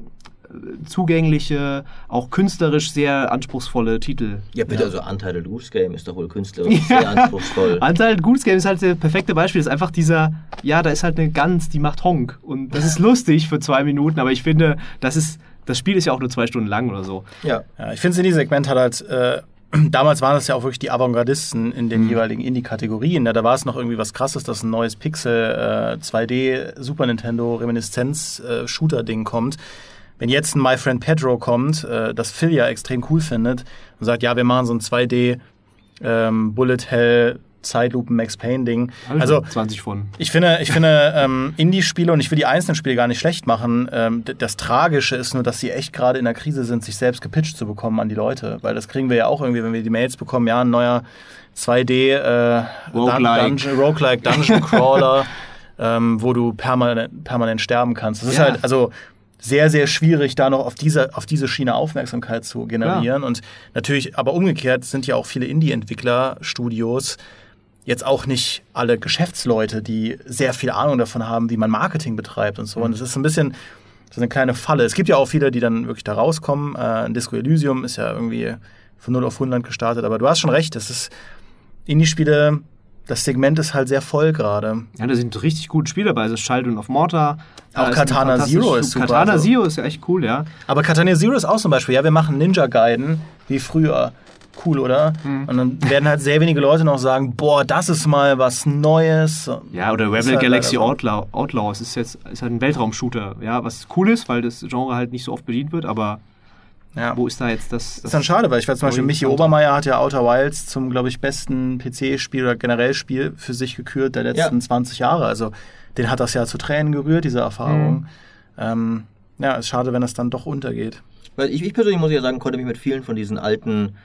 zugängliche, auch künstlerisch sehr anspruchsvolle Titel. Ja, bitte, also Untitled Goose Game ist doch wohl künstlerisch sehr anspruchsvoll. Untitled Goose Game ist halt das perfekte Beispiel. Das ist einfach dieser, ja, da ist halt eine Gans, die macht Honk. Und das ist lustig für zwei Minuten, aber ich finde, das ist, das Spiel ist ja auch nur zwei Stunden lang oder so. Ja. Ja, ich finde, das Indie-Segment hat halt, äh, damals waren es ja auch wirklich die Avantgardisten in Mhm. den jeweiligen Indie-Kategorien. Ja, da war es noch irgendwie was krasses, dass ein neues Pixel äh, 2D Super Nintendo Reminiszenz-Shooter-Ding kommt. Wenn jetzt ein My Friend Pedro kommt, äh, das Phil ja extrem cool findet und sagt, ja, wir machen so ein 2D ähm, Bullet Hell Zeitlupen Max Payne Ding. Also 20 von. ich finde, ich finde ähm, Indie-Spiele und ich will die einzelnen Spiele gar nicht schlecht machen. Ähm, das Tragische ist nur, dass sie echt gerade in der Krise sind, sich selbst gepitcht zu bekommen an die Leute. Weil das kriegen wir ja auch irgendwie, wenn wir die Mails bekommen, ja, ein neuer 2D äh, Roguelike. Dungeon, Roguelike Dungeon Crawler, ähm, wo du permanent, permanent sterben kannst. Das ist Ja. halt, also sehr, sehr schwierig, da noch auf diese, auf diese Schiene Aufmerksamkeit zu generieren. Und natürlich, aber umgekehrt sind ja auch viele Indie-Entwickler, Studios, jetzt auch nicht alle Geschäftsleute, die sehr viel Ahnung davon haben, wie man Marketing betreibt und so. Und es ist ein bisschen so eine kleine Falle. Es gibt ja auch viele, die dann wirklich da rauskommen. Äh, ein Disco Elysium ist ja irgendwie von 0 auf 100 gestartet. Aber du hast schon recht, es ist Indie-Spiele das Segment ist halt sehr voll gerade. Ja, da sind richtig gute Spiele dabei. Also Sheldon of Mortar. Auch ist Katana Zero ist super, Katana also. Zero ist ja echt cool, ja. Aber Katana Zero ist auch zum Beispiel, ja, wir machen Ninja Gaiden wie früher. Cool, oder? Mhm. Und dann werden halt sehr wenige Leute noch sagen, boah, das ist mal was Neues. Ja, oder Rebel halt Galaxy. Outlaw, Outlaws ist jetzt ist halt ein Weltraumshooter, ja, was cool ist, weil das Genre halt nicht so oft bedient wird, aber Ja. wo ist da jetzt das? das ist dann schade, weil ich weiß zum Beispiel, Michi. Obermeier hat ja Outer Wilds zum, glaube ich, besten PC-Spiel oder generell Spiel für sich gekürt der letzten Ja. 20 Jahre. Also den hat das ja zu Tränen gerührt, diese Erfahrung. Ähm, ja, ist schade, wenn das dann doch untergeht. Weil ich, ich persönlich muss ja sagen, konnte mich mit vielen von diesen alten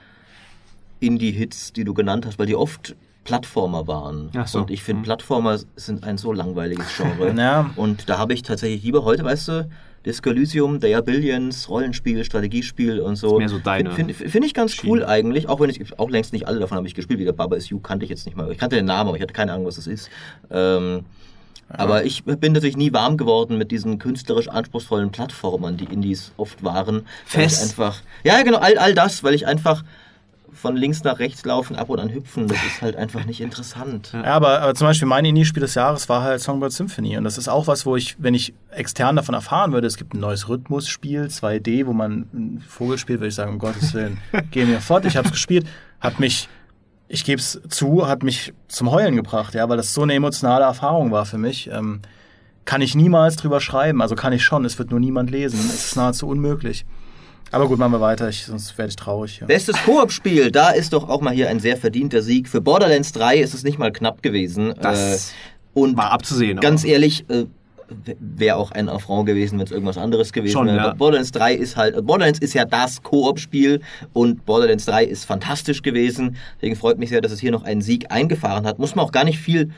Indie-Hits, die du genannt hast, weil die oft Plattformer waren. Ach so. Und ich finde, Mhm. Plattformer sind ein so langweiliges Genre. Ja. Und da habe ich tatsächlich lieber heute, weißt du, Disco Elysium, Are Billions, Rollenspiel, Strategiespiel und so. mehr so deine Finde find, find ich ganz Schiene. cool eigentlich, auch wenn ich auch längst nicht alle davon habe ich gespielt. Wie der Baba is You kannte ich jetzt nicht mal. Ich kannte den Namen, aber ich hatte keine Ahnung, was das ist. Ähm, aber ich bin natürlich nie warm geworden mit diesen künstlerisch anspruchsvollen Plattformern, die Indies oft waren. Fest. einfach. Ja, genau, all, all das, weil ich einfach von links nach rechts laufen, ab und an hüpfen, das ist halt einfach nicht interessant. Ja, aber, aber zum Beispiel mein Indie-Spiel des Jahres war halt Songbird Symphony. Und das ist auch was, wo ich, wenn ich extern davon erfahren würde, es gibt ein neues Rhythmusspiel, 2D, wo man einen Vogel spielt, würde ich sagen, um Gottes Willen, geh mir fort. Ich habe es gespielt, hat mich, ich gebe es zu, hat mich zum Heulen gebracht, ja, weil das so eine emotionale Erfahrung war für mich. Ähm, kann ich niemals drüber schreiben, also kann ich schon, es wird nur niemand lesen. Es ist nahezu unmöglich. Aber gut, machen wir weiter, ich, sonst werde ich traurig. Ja. Bestes Koop-Spiel, da ist doch auch mal hier ein sehr verdienter Sieg. Für Borderlands 3 ist es nicht mal knapp gewesen. Das äh, und war abzusehen. ganz aber. ehrlich, äh, wäre auch ein Affront gewesen, wenn es irgendwas anderes gewesen Schon, wäre. ja. Borderlands 3 ist halt, Borderlands ist ja das Koop-Spiel und Borderlands 3 ist fantastisch gewesen. Deswegen freut mich sehr, dass es hier noch einen Sieg eingefahren hat. Muss man auch gar nicht viel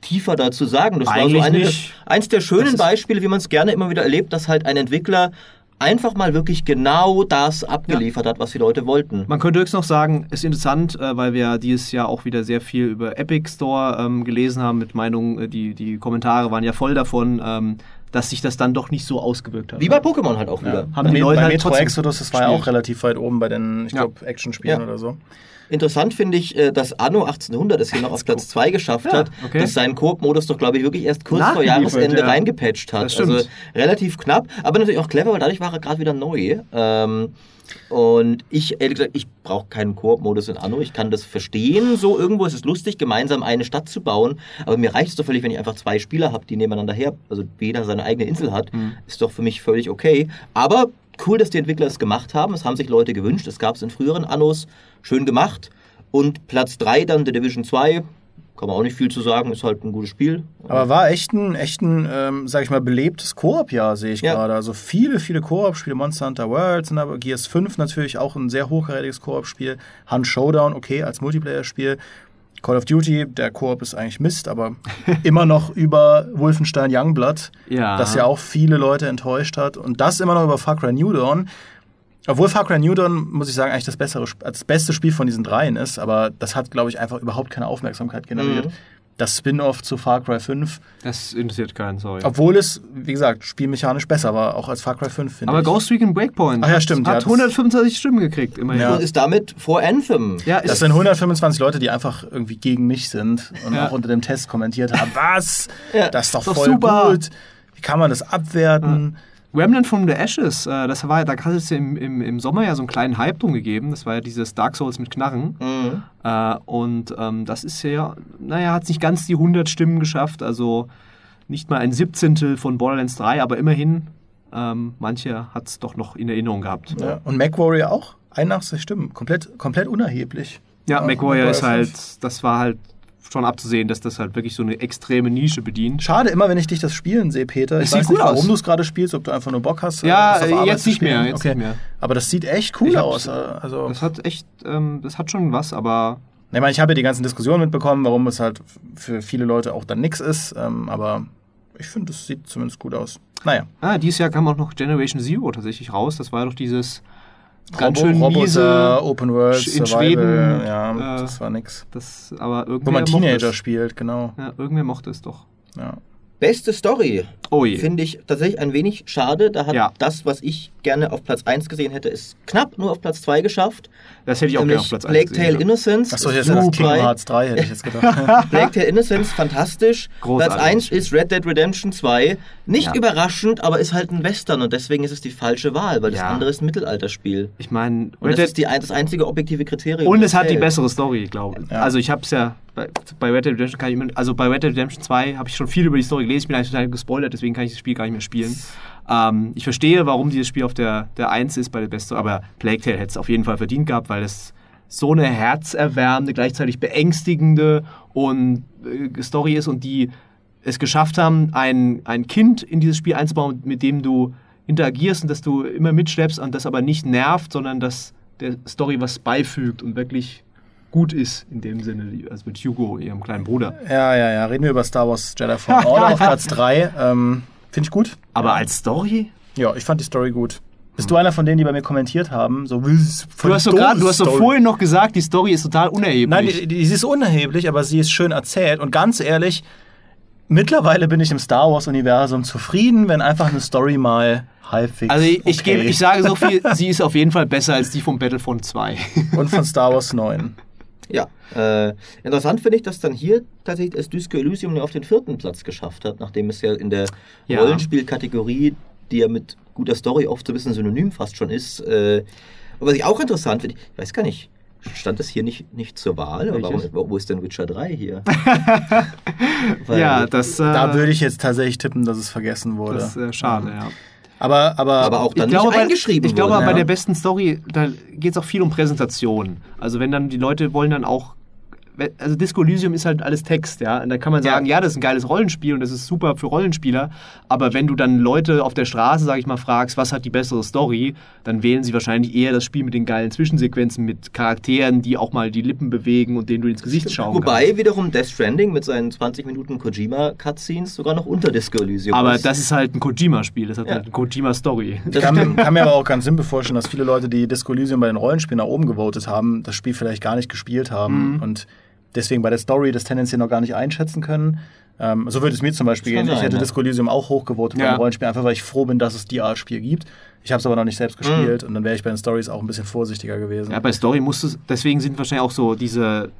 tiefer dazu sagen. Das war so Eigentlich eine, nicht. eins der schönen Beispiele, wie man es gerne immer wieder erlebt, dass halt ein Entwickler einfach mal wirklich genau das abgeliefert hat, was die Leute wollten. Man könnte höchstens noch sagen, ist interessant, äh, weil wir dieses Jahr auch wieder sehr viel über Epic Store ähm, gelesen haben mit Meinungen, äh, die, die Kommentare waren ja voll davon, ähm, dass sich das dann doch nicht so ausgewirkt hat. Wie bei Pokémon halt auch Ja. wieder. Haben die bei, Leute bei halt Metro Exodus, das war ja auch relativ weit oben bei den, ich Ja. glaube, Action-Spielen Ja. oder so. Interessant finde ich, äh, dass Anno 1800 es hier noch auf Platz 2 geschafft Ja, hat, okay. dass seinen Koop-Modus doch, glaube ich, wirklich erst kurz vor Jahresende ja. reingepatcht hat. Also relativ knapp, aber natürlich auch clever, weil dadurch war er gerade wieder neu. Ähm, und ich, ehrlich gesagt, ich brauche keinen Koop-Modus in Anno. Ich kann das verstehen. So irgendwo ist es lustig, gemeinsam eine Stadt zu bauen. Aber mir reicht es doch völlig, wenn ich einfach zwei Spieler habe, die nebeneinander her, also jeder seine eigene Insel hat. Mhm. Ist doch für mich völlig okay. Aber cool, dass die Entwickler es gemacht haben. Es haben sich Leute gewünscht. Es gab es in früheren Annos. Schön gemacht. Und Platz 3 dann The Division 2. Kann man auch nicht viel zu sagen. Ist halt ein gutes Spiel. Aber war echt ein, echt ein ähm, sag ich mal, belebtes Koop-Jahr, sehe ich Ja. gerade. Also viele, viele Koop-Spiele. Monster Hunter World, sind aber Gears 5 natürlich auch ein sehr hochkarätiges Koop-Spiel. Hunt Showdown, okay, als Multiplayer-Spiel. Call of Duty, der Koop ist eigentlich Mist, aber immer noch über Wolfenstein Youngblood, Ja. das ja auch viele Leute enttäuscht hat. Und das immer noch über Far Cry New Dawn. Obwohl Far Cry New Dawn, muss ich sagen, eigentlich das, bessere, das beste Spiel von diesen dreien ist, aber das hat, glaube ich, einfach überhaupt keine Aufmerksamkeit generiert. Mhm. Das Spin-off zu Far Cry 5 Das interessiert keinen, sorry. obwohl es, wie gesagt, spielmechanisch besser war, auch als Far Cry 5, finde Aber ich. Ghost Recon Breakpoint Ach ja, hat- stimmt, hat ja, das- 125 Stimmen gekriegt, immerhin. Ja. Und ist damit vor Anthem. Ja, das sind 125 Leute, die einfach irgendwie gegen mich sind und Ja. auch unter dem Test kommentiert haben, was? Ja, das ist doch ist doch voll super. gut. Wie kann man das abwerten? Remnant from the Ashes, äh, das war, da hat es ja im, im, im Sommer ja so einen kleinen Hype drum gegeben. Das war ja dieses Dark Souls mit Knarren. Mhm. Äh, und ähm, das ist ja, naja, hat nicht ganz die 100 Stimmen geschafft, also nicht mal ein Siebzehntel von Borderlands 3, aber immerhin, ähm, manche hat es doch noch in Erinnerung gehabt. Ja. Und MacWarrior auch? 81 Stimmen. Komplett, komplett unerheblich. Ja, Auch MacWarrior ist halt, das war halt schon abzusehen, dass das halt wirklich so eine extreme Nische bedient. Schade, immer wenn ich dich das spielen sehe, Peter. Ich Es sieht weiß gut nicht, warum du es gerade spielst, ob du einfach nur Bock hast. Ja, auf Arbeit jetzt nicht mehr, jetzt okay. nicht mehr. Aber das sieht echt cool aus. hab's- Also, Das hat echt, ähm, das hat schon was, aber Ich meine, ich habe ja die ganzen Diskussionen mitbekommen, warum es halt für viele Leute auch dann nix ist. Ähm, aber ich finde, es sieht zumindest gut aus. Naja. ah, dieses Jahr kam auch noch Generation Zero tatsächlich raus. Das war doch dieses ganz Robo- schön Roboter, miese, Open World, in Survival. Schweden, ja, äh, das war nix. das, aber irgendwer Wo man mochte Teenager es. spielt, genau. Ja, irgendwer mochte es doch. Ja. Beste Story. Oh je. finde ich tatsächlich ein wenig schade. Da hat Ja. das, was ich gerne auf Platz 1 gesehen hätte, es knapp nur auf Platz 2 geschafft. Das hätte ich auch gerne auf Platz 1 Plague Tale gesehen. ja. Innocence. Achso, jetzt ist das Kingdom Super. Hearts 3, hätte ich jetzt gedacht. Plague Tale Innocence, fantastisch. Großartig. Platz 1 ist Red Dead Redemption 2. Nicht Ja. überraschend, aber ist halt ein Western und deswegen ist es die falsche Wahl, weil das Ja. andere ist ein Mittelalterspiel. Ich meine, das ist die, das einzige objektive Kriterium. und das es hat die bessere Story, glaube ich. Ja. Also ich habe es ja bei, bei Red Dead Redemption kann ich immer, also bei Red Dead Redemption 2 habe ich schon viel über die Story gelesen. Ich bin eigentlich total gespoilert, deswegen kann ich das Spiel gar nicht mehr spielen. Ähm, ich verstehe, warum dieses Spiel auf der, der 1 ist bei der Beste, aber Plague Tale hätte es auf jeden Fall verdient gehabt, weil es so eine herzerwärmende, gleichzeitig beängstigende und äh, Story ist und die es geschafft haben, ein, ein Kind in dieses Spiel einzubauen, mit dem du interagierst und das du immer mitschleppst und das aber nicht nervt, sondern das der Story was beifügt und wirklich gut ist in dem Sinne, also mit Hugo, ihrem kleinen Bruder. ja, ja, ja. Reden wir über Star Wars Jedi Fallen Order auf Platz 3. Ähm, Finde ich gut. Aber als Story? Ja, ich fand die Story gut. Bist du einer von denen, die bei mir kommentiert haben? So, Du hast so gerade, du hast so vorhin noch gesagt, die Story ist total unerheblich. Nein, die, die, sie ist unerheblich, aber sie ist schön erzählt. Und ganz ehrlich, mittlerweile bin ich im Star Wars-Universum zufrieden, wenn einfach eine Story mal halbwegs. also ich, ich, okay. gebe, ich sage so viel, sie ist auf jeden Fall besser als die von Battlefront 2. Und von Star Wars 9. Ja, äh, interessant finde ich, dass dann hier tatsächlich das Disco Elysium nur auf den vierten Platz geschafft hat, nachdem es ja in der Ja. Rollenspielkategorie, die ja mit guter Story oft so ein bisschen synonym fast schon ist, äh, und was ich auch interessant finde, ich weiß gar nicht, stand das hier nicht, nicht zur Wahl? Warum, wo ist denn Witcher 3 hier? Weil- ja, das, äh, Da würde ich jetzt tatsächlich tippen, dass es vergessen wurde. das ist äh, schade, ja. Aber, aber, aber auch dann ich glaube, nicht bei, eingeschrieben ich glaube, wurde. bei ja. der besten Story, da geht es auch viel um Präsentation. Also wenn dann die Leute wollen dann auch, also Disco Elysium ist halt alles Text, ja. Und da kann man Ja. sagen, ja, das ist ein geiles Rollenspiel und das ist super für Rollenspieler. Aber wenn du dann Leute auf der Straße, sag ich mal, fragst, was hat die bessere Story, dann wählen sie wahrscheinlich eher das Spiel mit den geilen Zwischensequenzen, mit Charakteren, die auch mal die Lippen bewegen und denen du ins Gesicht schauen Wobei kannst. wiederum Death Stranding mit seinen 20 Minuten Kojima-Cutscenes sogar noch unter Disco Elysium Aber ist. das ist halt ein Kojima-Spiel, das hat Ja. halt eine Kojima-Story. ich kann, kann mir aber auch ganz simpel vorstellen, dass viele Leute, die Disco Elysium bei den Rollenspielen nach oben gewotet haben, das Spiel vielleicht gar nicht gespielt haben Mhm. und deswegen bei der Story das tendenziell noch gar nicht einschätzen können. Ähm, so würde es mir zum Beispiel gehen. Ich sein, hätte ja. Disco Elysium auch hochgevotet bei Ja. den Rollenspielen, einfach weil ich froh bin, dass es die Art Spiel gibt. Ich habe es aber noch nicht selbst Mhm. gespielt und dann wäre ich bei den Stories auch ein bisschen vorsichtiger gewesen. Ja, bei Story musst du, deswegen sind wahrscheinlich auch so diese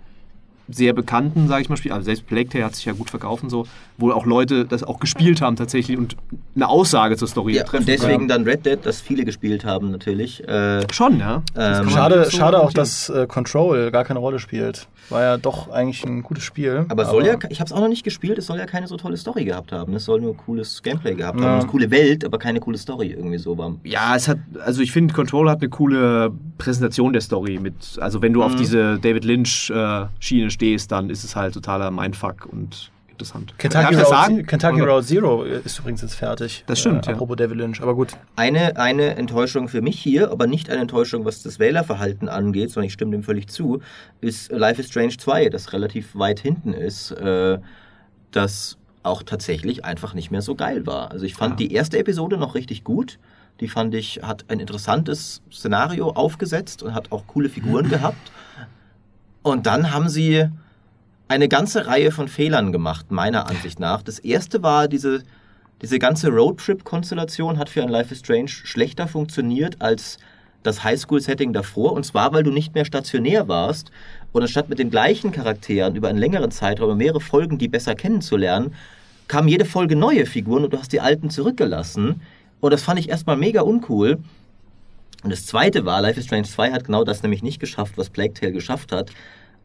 sehr bekannten, sage ich mal, Spiele, also selbst Plague Tale hat sich ja gut verkauft und so, wo auch Leute das auch gespielt haben tatsächlich und eine Aussage zur Story ja, treffen und deswegen können. dann Red Dead, das viele gespielt haben natürlich. Äh, Schon, ja. Ähm, Schade, so schade auch, dass äh, Control gar keine Rolle spielt. War ja doch eigentlich ein gutes Spiel. aber soll ja, ich habe es auch noch nicht gespielt, es soll ja keine so tolle Story gehabt haben. Es soll nur cooles Gameplay gehabt Ja. haben. Eine coole Welt, aber keine coole Story irgendwie so war. Ja, es hat, also ich finde, Control hat eine coole Präsentation der Story mit, also wenn du auf Mhm. diese David Lynch-Schiene stehst, dann ist es halt totaler Mindfuck und interessant. Kentucky, Road, sagen? Kentucky? Road Zero ist übrigens jetzt fertig. Das stimmt, Äh, ja. apropos Devil Lynch, aber gut. Eine, eine Enttäuschung für mich hier, aber nicht eine Enttäuschung, was das Wählerverhalten angeht, sondern ich stimme dem völlig zu, ist Life is Strange 2, das relativ weit hinten ist, äh, das auch tatsächlich einfach nicht mehr so geil war. Also ich fand Ja. die erste Episode noch richtig gut. Die fand ich, hat ein interessantes Szenario aufgesetzt und hat auch coole Figuren gehabt. Und dann haben sie eine ganze Reihe von Fehlern gemacht, meiner Ansicht nach. Das erste war diese, diese ganze Roadtrip-Konstellation hat für ein Life is Strange schlechter funktioniert als das Highschool-Setting davor. Und zwar, weil du nicht mehr stationär warst. Und anstatt mit den gleichen Charakteren über einen längeren Zeitraum, mehrere Folgen, die besser kennenzulernen, kamen jede Folge neue Figuren und du hast die alten zurückgelassen. Und das fand ich erstmal mega uncool. Und das zweite war, Life is Strange 2 hat genau das nämlich nicht geschafft, was Plague Tale geschafft hat,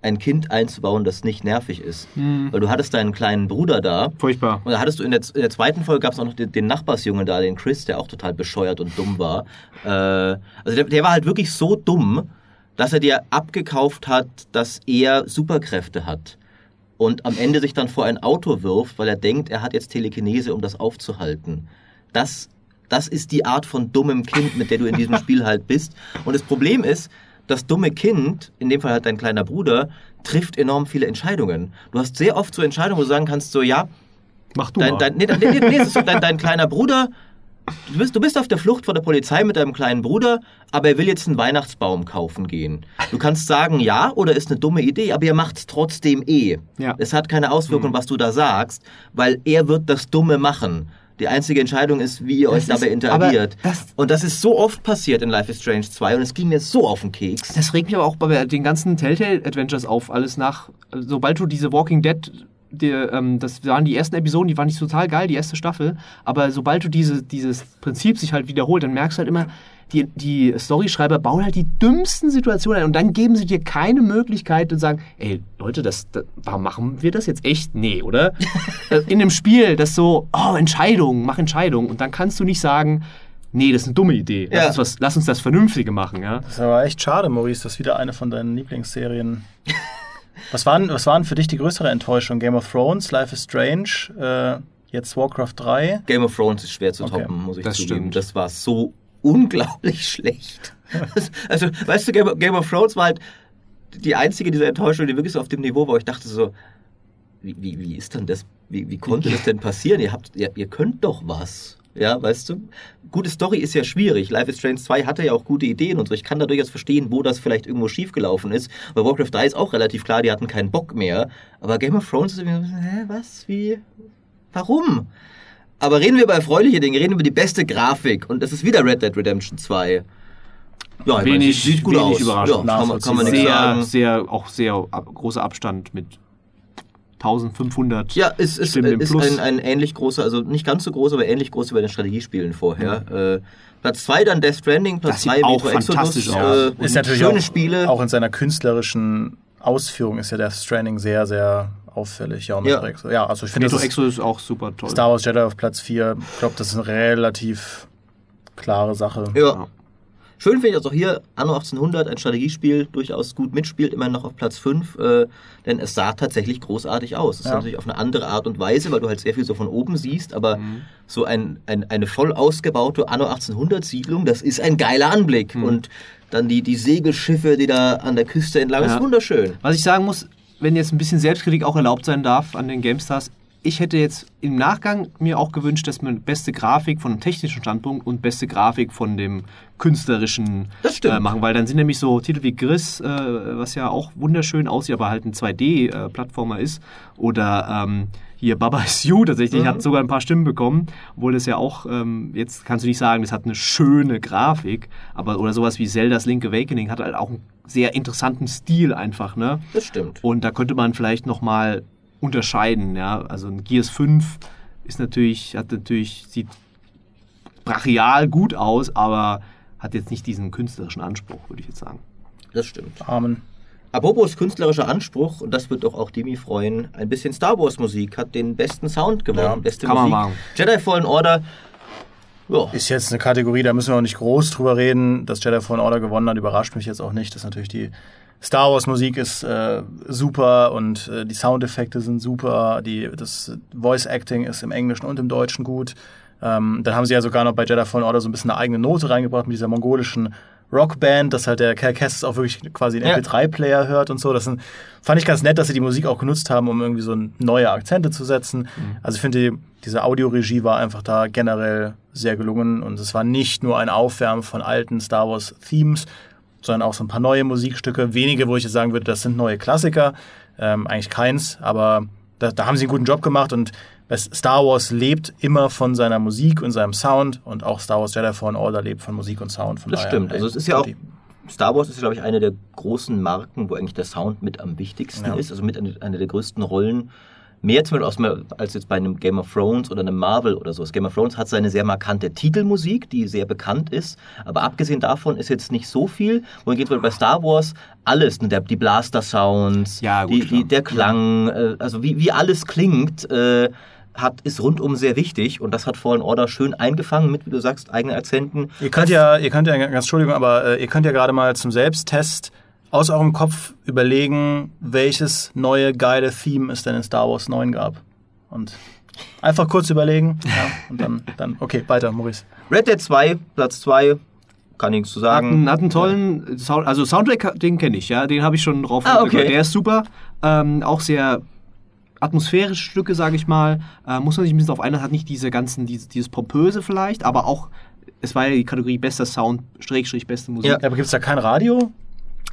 ein Kind einzubauen, das nicht nervig ist. Hm. Weil du hattest deinen kleinen Bruder da. Furchtbar. Und da hattest du in der, in der zweiten Folge gab es auch noch den, den Nachbarsjungen da, den Chris, der auch total bescheuert und dumm war. Äh, also der, der war halt wirklich so dumm, dass er dir abgekauft hat, dass er Superkräfte hat. Und am Ende sich dann vor ein Auto wirft, weil er denkt, er hat jetzt Telekinese, um das aufzuhalten. Das, das ist die Art von dummem Kind, mit der du in diesem Spiel halt bist. Und das Problem ist, das dumme Kind, in dem Fall halt dein kleiner Bruder, trifft enorm viele Entscheidungen. Du hast sehr oft so Entscheidungen, wo du sagen kannst, so ja, Mach du dein, mal. dein, nee, nee, nee, nee, so, dein, dein kleiner Bruder, du bist, du bist auf der Flucht vor der Polizei mit deinem kleinen Bruder, aber er will jetzt einen Weihnachtsbaum kaufen gehen. Du kannst sagen ja oder ist eine dumme Idee, aber ihr macht es trotzdem eh. Ja. Es hat keine Auswirkung, was du da sagst, weil er wird das Dumme machen. Die einzige Entscheidung ist, wie ihr euch Das dabei ist- aber interagiert. das- und das ist so oft passiert in Life is Strange 2 und es ging mir so auf den Keks. Das regt mich aber auch bei den ganzen Telltale-Adventures auf, alles nach. Sobald du diese Walking Dead, die, ähm, das waren die ersten Episoden, die waren nicht total geil, die erste Staffel, aber sobald du diese, dieses Prinzip sich halt wiederholt, dann merkst du halt immer, die, die Storyschreiber bauen halt die dümmsten Situationen ein und dann geben sie dir keine Möglichkeit und sagen, ey, Leute, das, das, warum machen wir das jetzt echt? Nee, oder? Äh, In dem Spiel, das so, oh, Entscheidung, mach Entscheidung und dann kannst du nicht sagen, nee, das ist eine dumme Idee, lass, Ja. uns, was, lass uns das Vernünftige machen, ja. Das ist aber echt schade, Maurice, dass wieder eine von deinen Lieblingsserien. was, waren, was waren für dich die größere Enttäuschung? Game of Thrones, Life is Strange, äh, jetzt Warcraft 3? Game of Thrones ist schwer zu Okay, toppen, muss ich das zugeben. stimmt. Das war so unglaublich schlecht. also, weißt du, Game, Game of Thrones war halt die einzige dieser Enttäuschung, die wirklich so auf dem Niveau war, wo ich dachte so, wie, wie, wie ist denn das, wie, wie konnte das denn passieren? Ihr habt, ihr, ihr könnt doch was. Ja, weißt du? Gute Story ist ja schwierig. Life is Strange 2 hatte ja auch gute Ideen und so. Ich kann da durchaus verstehen, wo das vielleicht irgendwo schiefgelaufen ist. Bei Warcraft 3 ist auch relativ klar, die hatten keinen Bock mehr. Aber Game of Thrones ist irgendwie so, hä, was, wie, warum? Aber reden wir über erfreuliche Dinge, reden wir über die beste Grafik und das ist wieder Red Dead Redemption 2. Ja, ich meine, Wenig- sieht, sieht gut wenig aus. überraschend. Ja, kann, man- kann man sehr, sagen. sehr, auch sehr ab, großer Abstand mit 1500 Ja, es ist, Stimmen im ist Plus. ein, ein ähnlich großer, also nicht ganz so groß, aber ähnlich groß wie bei den Strategiespielen vorher. Äh, Platz 2 dann Death Stranding, Platz Das sieht 3 auch Metro Exodus. fantastisch Äh, aus. und Ist natürlich schöne auch, Spiele. auch in seiner künstlerischen Ausführung ist ja Death Stranding sehr, sehr auffällig. Ja, und Ja. Exodus. ja also ich finde, das ist Exodus ist auch super toll. Star Wars Jedi auf Platz 4. Ich glaube, das ist eine relativ klare Sache. ja. Schön finde ich also hier Anno 1800, ein Strategiespiel, durchaus gut mitspielt, immerhin noch auf Platz 5, äh, denn es sah tatsächlich großartig aus. Es ist Ja. natürlich auf eine andere Art und Weise, weil du halt sehr viel so von oben siehst, aber Mhm. so ein, ein, eine voll ausgebaute Anno 1800 Siedlung, das ist ein geiler Anblick. Mhm. Und dann die, die Segelschiffe, die da an der Küste entlang, das Ja. ist wunderschön. Was ich sagen muss, wenn jetzt ein bisschen Selbstkritik auch erlaubt sein darf an den GameStars, ich hätte jetzt im Nachgang mir auch gewünscht, dass man beste Grafik von technischen Standpunkt und beste Grafik von dem künstlerischen äh, machen, weil dann sind nämlich so Titel wie Gris, äh, was ja auch wunderschön aussieht, aber halt ein 2D-Plattformer ist, oder ähm, hier Baba Is You tatsächlich, Mhm. hat sogar ein paar Stimmen bekommen, obwohl das ja auch, ähm, jetzt kannst du nicht sagen, das hat eine schöne Grafik, aber oder sowas wie Zelda's Link Awakening hat halt auch einen sehr interessanten Stil einfach, ne? Das stimmt. Und da könnte man vielleicht nochmal unterscheiden, ja. Also ein Gears 5 ist natürlich, hat natürlich, sieht brachial gut aus, aber hat jetzt nicht diesen künstlerischen Anspruch, würde ich jetzt sagen. Das stimmt. Amen. Apropos künstlerischer Anspruch, und das wird doch auch Demi freuen, ein bisschen Star Wars Musik hat den besten Sound gewonnen. Ja, Beste kann man Musik. machen. Jedi Fallen Order. Ja, Ist jetzt eine Kategorie, da müssen wir auch nicht groß drüber reden. Dass Jedi Fallen Order gewonnen hat, überrascht mich jetzt auch nicht. Das ist natürlich die Star Wars Musik ist äh, super und äh, die Soundeffekte sind super. Die, das Voice Acting ist im Englischen und im Deutschen gut. Ähm, dann haben sie ja sogar noch bei Jedi Fallen Order so ein bisschen eine eigene Note reingebracht mit dieser mongolischen Rockband, dass halt der Cal Kestis auch wirklich quasi einen Ja. MP3-Player hört und so. Das sind, fand ich ganz nett, dass sie die Musik auch genutzt haben, um irgendwie so neue Akzente zu setzen. Also ich finde, die, diese Audioregie war einfach da generell sehr gelungen und es war nicht nur ein Aufwärmen von alten Star Wars Themes, sondern auch so ein paar neue Musikstücke. Wenige, wo ich jetzt sagen würde, das sind neue Klassiker. Ähm, eigentlich keins, aber da, da haben sie einen guten Job gemacht und Star Wars lebt immer von seiner Musik und seinem Sound und auch Star Wars Jedi Fallen Order lebt von Musik und Sound. Von das daher, stimmt. Also es ist ja auch, Star Wars ist, glaube ich, eine der großen Marken, wo eigentlich der Sound mit am wichtigsten Ja. ist. Also mit eine, eine der größten Rollen. Mehr zum Beispiel als jetzt bei einem Game of Thrones oder einem Marvel oder so. Das Game of Thrones hat seine sehr markante Titelmusik, die sehr bekannt ist. Aber abgesehen davon ist jetzt nicht so viel. Wohin geht bei Star Wars alles? Ne? Der, die Blaster-Sounds, Ja, die, die, der Klang, äh, also wie, wie alles klingt. Äh, hat, ist rundum sehr wichtig und das hat Fallen Order schön eingefangen mit, wie du sagst, eigenen Akzenten. Ihr könnt ja, ihr könnt ja, ganz Entschuldigung, aber äh, ihr könnt ja gerade mal zum Selbsttest aus eurem Kopf überlegen, welches neue geile Theme es denn in Star Wars 9 gab. Und einfach kurz überlegen. Ja, und dann, dann, okay, weiter, Maurice. Red Dead 2, Platz 2, kann ich nichts zu Hat sagen. einen, hat einen tollen Sound, also Soundtrack, den kenne ich, ja, den habe ich schon drauf. Ah, okay. Der ist super, ähm, auch sehr atmosphärische Stücke, sage ich mal. Äh, muss man sich ein bisschen auf einlassen, hat nicht diese ganzen, dieses, dieses pompöse vielleicht, aber auch, es war ja die Kategorie bester Sound, Schrägstrich, beste Musik. Ja. Ja, aber gibt es da kein Radio?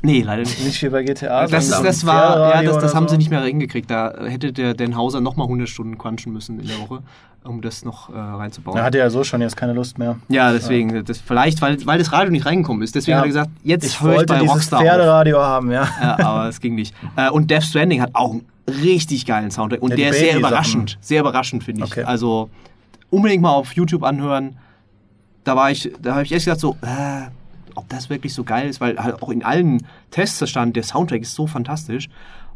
Nee, leider nicht. Nicht wie bei GTA. Das, sondern das war, ja, das, das haben so. sie nicht mehr hingekriegt. Da hätte der Dan Hauser nochmal 100 Stunden crunchen müssen in der Woche, um das noch äh, reinzubauen. Er hatte ja so schon jetzt keine Lust mehr. ja, deswegen, das, vielleicht, weil, weil das Radio nicht reingekommen ist. Deswegen Ja. hat er gesagt, jetzt Ich höre ich bei dieses Rockstar auf. Pferderadio haben, ja. Ja, aber es ging nicht. Äh, und Death Stranding hat auch einen richtig geilen Soundtrack. Und Ja, der ist sehr überraschend. Sehr überraschend, finde ich. Okay. Also unbedingt mal auf YouTube anhören. Da war ich, da habe ich erst gedacht, so, äh, ob das wirklich so geil ist, weil halt auch in allen Tests stand, der Soundtrack ist so fantastisch.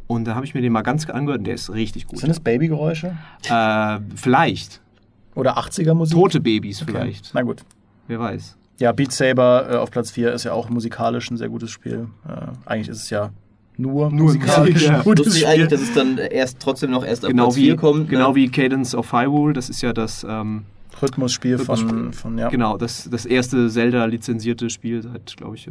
Und da habe ich mir den mal ganz angehört und der ist richtig gut. Sind es Babygeräusche? Äh, vielleicht. Oder 80er-Musik? Tote Babys Okay. vielleicht. Na gut. Wer weiß. Ja, Beat Saber äh, auf Platz 4 ist ja auch musikalisch ein sehr gutes Spiel. Äh, eigentlich ist es ja nur, Nur musikalisch Musik, ja. ein gutes Lustig Spiel. eigentlich, dass es dann erst trotzdem noch erst auf Genau Platz wie, 4 kommt. genau ne? wie Cadence of Hyrule, das ist ja das, ähm, Rhythmusspiel von, Rhythmusspiel. von ja, genau, das, das erste Zelda-lizenzierte Spiel seit, glaube ich, äh,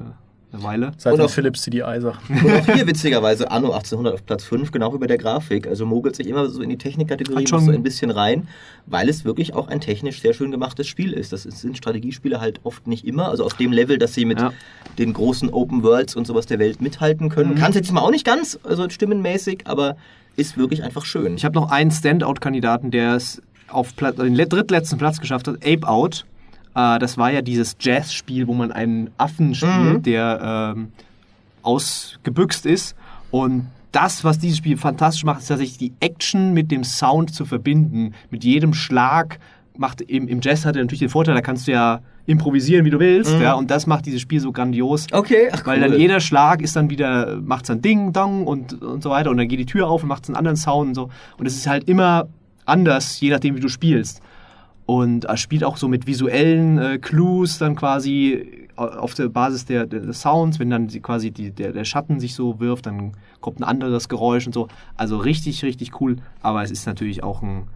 einer Weile. seit Und auch- Philips CDI Sachen. Und auch hier witzigerweise Anno 1800 auf Platz 5, genau wie bei der Grafik. Also mogelt sich immer so in die Technikkategorie so ein bisschen rein, weil es wirklich auch ein technisch sehr schön gemachtes Spiel ist. Das sind Strategiespiele halt oft nicht immer, also auf dem Level, dass sie mit Ja. den großen Open Worlds und sowas der Welt mithalten können. Mhm. Kann es jetzt mal auch nicht ganz, also stimmenmäßig, aber ist wirklich einfach schön. Ich habe noch einen Standout-Kandidaten, der es auf Platz, den le- drittletzten Platz geschafft hat, Ape Out. Äh, das war ja dieses Jazz-Spiel, wo man einen Affen spielt, Mhm. der ähm, ausgebüxt ist. Und das, was dieses Spiel fantastisch macht, ist tatsächlich die Action mit dem Sound zu verbinden. Mit jedem Schlag macht im, im Jazz hat er natürlich den Vorteil, da kannst du ja improvisieren, wie du willst. Mhm. Ja, und das macht dieses Spiel so grandios. okay, ach, Weil cool. dann jeder Schlag ist dann wieder, macht dann Ding, Dong und, und so weiter. Und dann geht die Tür auf und macht einen anderen Sound und so. Und es ist halt immer anders, je nachdem, wie du spielst. Und er spielt auch so mit visuellen äh, Clues dann quasi au- auf der Basis der, der, des Sounds. Wenn dann sie quasi die, der, der Schatten sich so wirft, dann kommt ein anderes Geräusch und so. Also richtig, richtig cool. Aber es ist natürlich auch ein,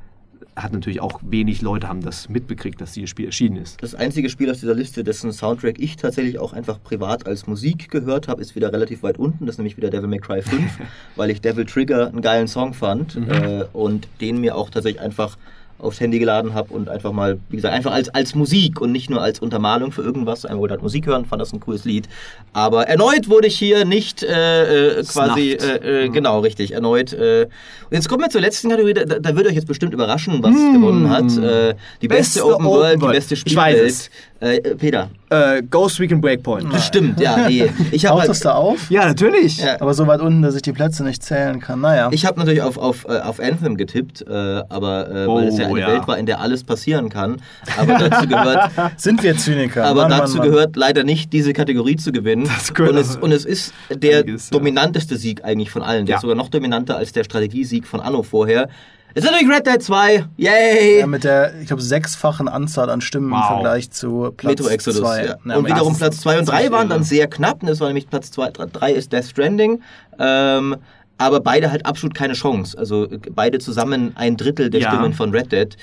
hat natürlich auch wenig Leute haben das mitbekriegt, dass dieses Spiel erschienen ist. Das einzige Spiel aus dieser Liste, dessen Soundtrack ich tatsächlich auch einfach privat als Musik gehört habe, ist wieder relativ weit unten. Das ist nämlich wieder Devil May Cry 5, weil ich Devil Trigger einen geilen Song fand Mhm. äh, und den mir auch tatsächlich einfach aufs Handy geladen habe und einfach mal, wie gesagt, einfach als, als Musik und nicht nur als Untermalung für irgendwas. Einfach wollte halt Musik hören, fand das ein cooles Lied. Aber erneut wurde ich hier nicht äh, äh, quasi, äh, äh, Mhm. genau, richtig, erneut. Äh. Und jetzt kommen wir zur letzten Kategorie, da, da wird euch jetzt bestimmt überraschen, was gewonnen hat. Äh, die beste, Beste Open World, Open die World. beste Ich weiß Spielwelt. Äh, äh, Peter, Äh, Ghost Recon Breakpoint. das stimmt, ja, nee. Ich habe Taucht das halt, da auf? Ja, natürlich. Ja. Aber so weit unten, dass ich die Plätze nicht zählen kann. Naja. ich hab natürlich auf, auf, äh, auf Anthem getippt, äh, aber äh, weil es ja Oh, eine ja. Welt war, in der alles passieren kann. Aber dazu gehört, Sind wir Zyniker? aber Mann, dazu Mann, Mann. gehört leider nicht diese Kategorie zu gewinnen. Das und, es, aber und es ist der einiges, ja. dominanteste Sieg eigentlich von allen. Der Ja. ist sogar noch dominanter als der Strategiesieg von Anno vorher. Es ist natürlich Red Dead 2. Yay! Ja, mit der, ich glaube, sechsfachen Anzahl an Stimmen im Wow. Vergleich zu Platz Metro Exodus. 2. Ja. Ja, und wiederum Platz 2 und ist 3 echt waren dann sehr knapp. Das war nämlich Platz 2, 3 ist Death Stranding. Ähm, aber beide halt absolut keine Chance. Also beide zusammen ein Drittel der Ja. Stimmen von Red Dead.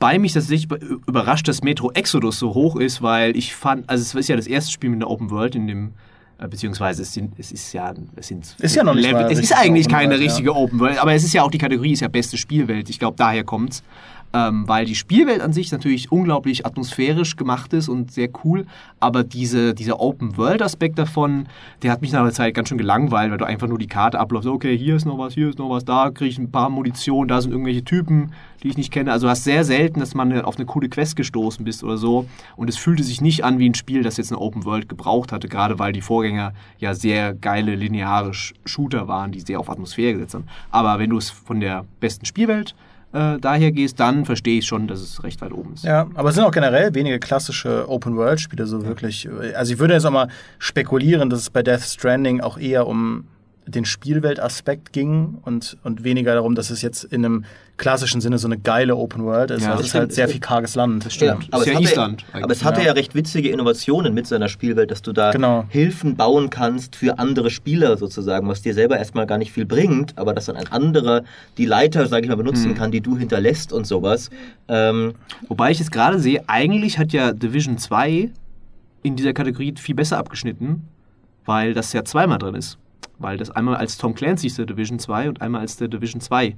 Wobei mich das nicht überrascht, dass Metro Exodus so hoch ist, weil ich fand, also es ist ja das erste Spiel mit einer Open World in dem, beziehungsweise es, sind, es ist ja, es sind Ist ja noch nicht mal es ist eigentlich keine ja. richtige Open World, aber es ist ja auch die Kategorie ist ja beste Spielwelt. Ich glaube, daher kommt's. Ähm, weil die Spielwelt an sich natürlich unglaublich atmosphärisch gemacht ist und sehr cool, aber diese, dieser Open-World-Aspekt davon, der hat mich nach einer Zeit ganz schön gelangweilt, weil du einfach nur die Karte abläufst, okay, hier ist noch was, hier ist noch was, da kriege ich ein paar Munition, da sind irgendwelche Typen, die ich nicht kenne. Also du hast sehr selten, dass man auf eine coole Quest gestoßen bist oder so und es fühlte sich nicht an wie ein Spiel, das jetzt eine Open-World gebraucht hatte, gerade weil die Vorgänger ja sehr geile lineare Sh- Shooter waren, die sehr auf Atmosphäre gesetzt haben. Aber wenn du es von der besten Spielwelt äh, daher gehst, dann verstehe ich schon, dass es recht weit oben ist. Ja, aber es sind auch generell wenige klassische Open-World-Spiele so wirklich. Also ich würde jetzt auch mal spekulieren, dass es bei Death Stranding auch eher um den Spielweltaspekt ging und, und weniger darum, dass es jetzt in einem klassischen Sinne so eine geile Open World ist. Ja, also das es ist halt sehr viel karges Land. Das stimmt. aber, Ist es ja hatte, Island aber es hatte ja. ja recht witzige Innovationen mit seiner Spielwelt, dass du da Genau. Hilfen bauen kannst für andere Spieler sozusagen, was dir selber erstmal gar nicht viel bringt, aber dass dann ein anderer die Leiter, sage ich mal, benutzen Hm. kann, die du hinterlässt und sowas. Ähm, Wobei ich jetzt gerade sehe, eigentlich hat ja Division 2 in dieser Kategorie viel besser abgeschnitten, weil das ja zweimal drin ist. Weil das einmal als Tom Clancy's der Division 2 und einmal als der Division 2.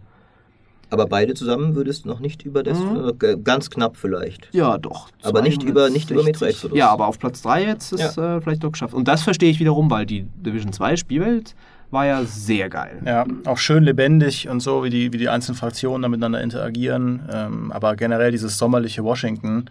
Aber beide zusammen würdest du noch nicht über das, äh, ganz knapp vielleicht. Ja, doch. Aber nicht über- nicht über Metro Exodus. Ja, aber auf Platz 3 jetzt ist äh, vielleicht doch geschafft. Und das verstehe ich wiederum, weil die Division 2 Spielwelt war ja sehr geil. Ja, auch schön lebendig und so, wie die, wie die einzelnen Fraktionen da miteinander interagieren. Ähm, aber generell dieses sommerliche Washington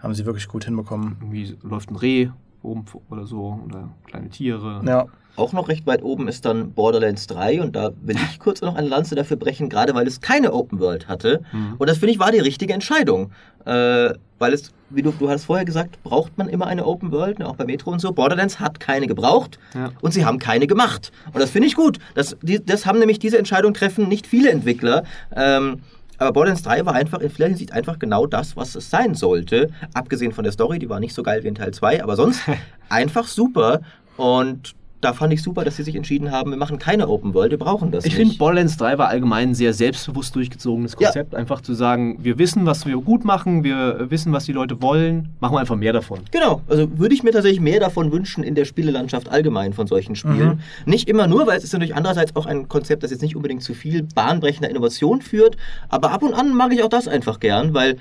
haben sie wirklich gut hinbekommen. Irgendwie läuft ein Reh rum oder so oder kleine Tiere. Ja, Auch noch recht weit oben ist dann Borderlands 3 und da will ich kurz noch eine Lanze dafür brechen, gerade weil es keine Open World hatte. Und das finde ich war die richtige Entscheidung. Äh, weil es, wie du, du hast vorher gesagt, braucht man immer eine Open World, ne, auch bei Metro und so. Borderlands hat keine gebraucht Ja. und sie haben keine gemacht. Und das finde ich gut. Das, die, das haben nämlich diese Entscheidung treffen nicht viele Entwickler. Ähm, aber Borderlands 3 war einfach in vieler Hinsicht einfach genau das, was es sein sollte. Abgesehen von der Story, die war nicht so geil wie in Teil 2, aber sonst einfach super. Und da fand ich super, dass sie sich entschieden haben, wir machen keine Open World, wir brauchen das Ich finde, Borderlands 3 war allgemein ein sehr selbstbewusst durchgezogenes Ja. Konzept. Einfach zu sagen, wir wissen, was wir gut machen, wir wissen, was die Leute wollen, machen wir einfach mehr davon. Genau, also würde ich mir tatsächlich mehr davon wünschen in der Spielelandschaft allgemein von solchen Spielen. Mhm. Nicht immer nur, weil es ist natürlich andererseits auch ein Konzept, das jetzt nicht unbedingt zu viel bahnbrechender Innovation führt, aber ab und an mag ich auch das einfach gern, weil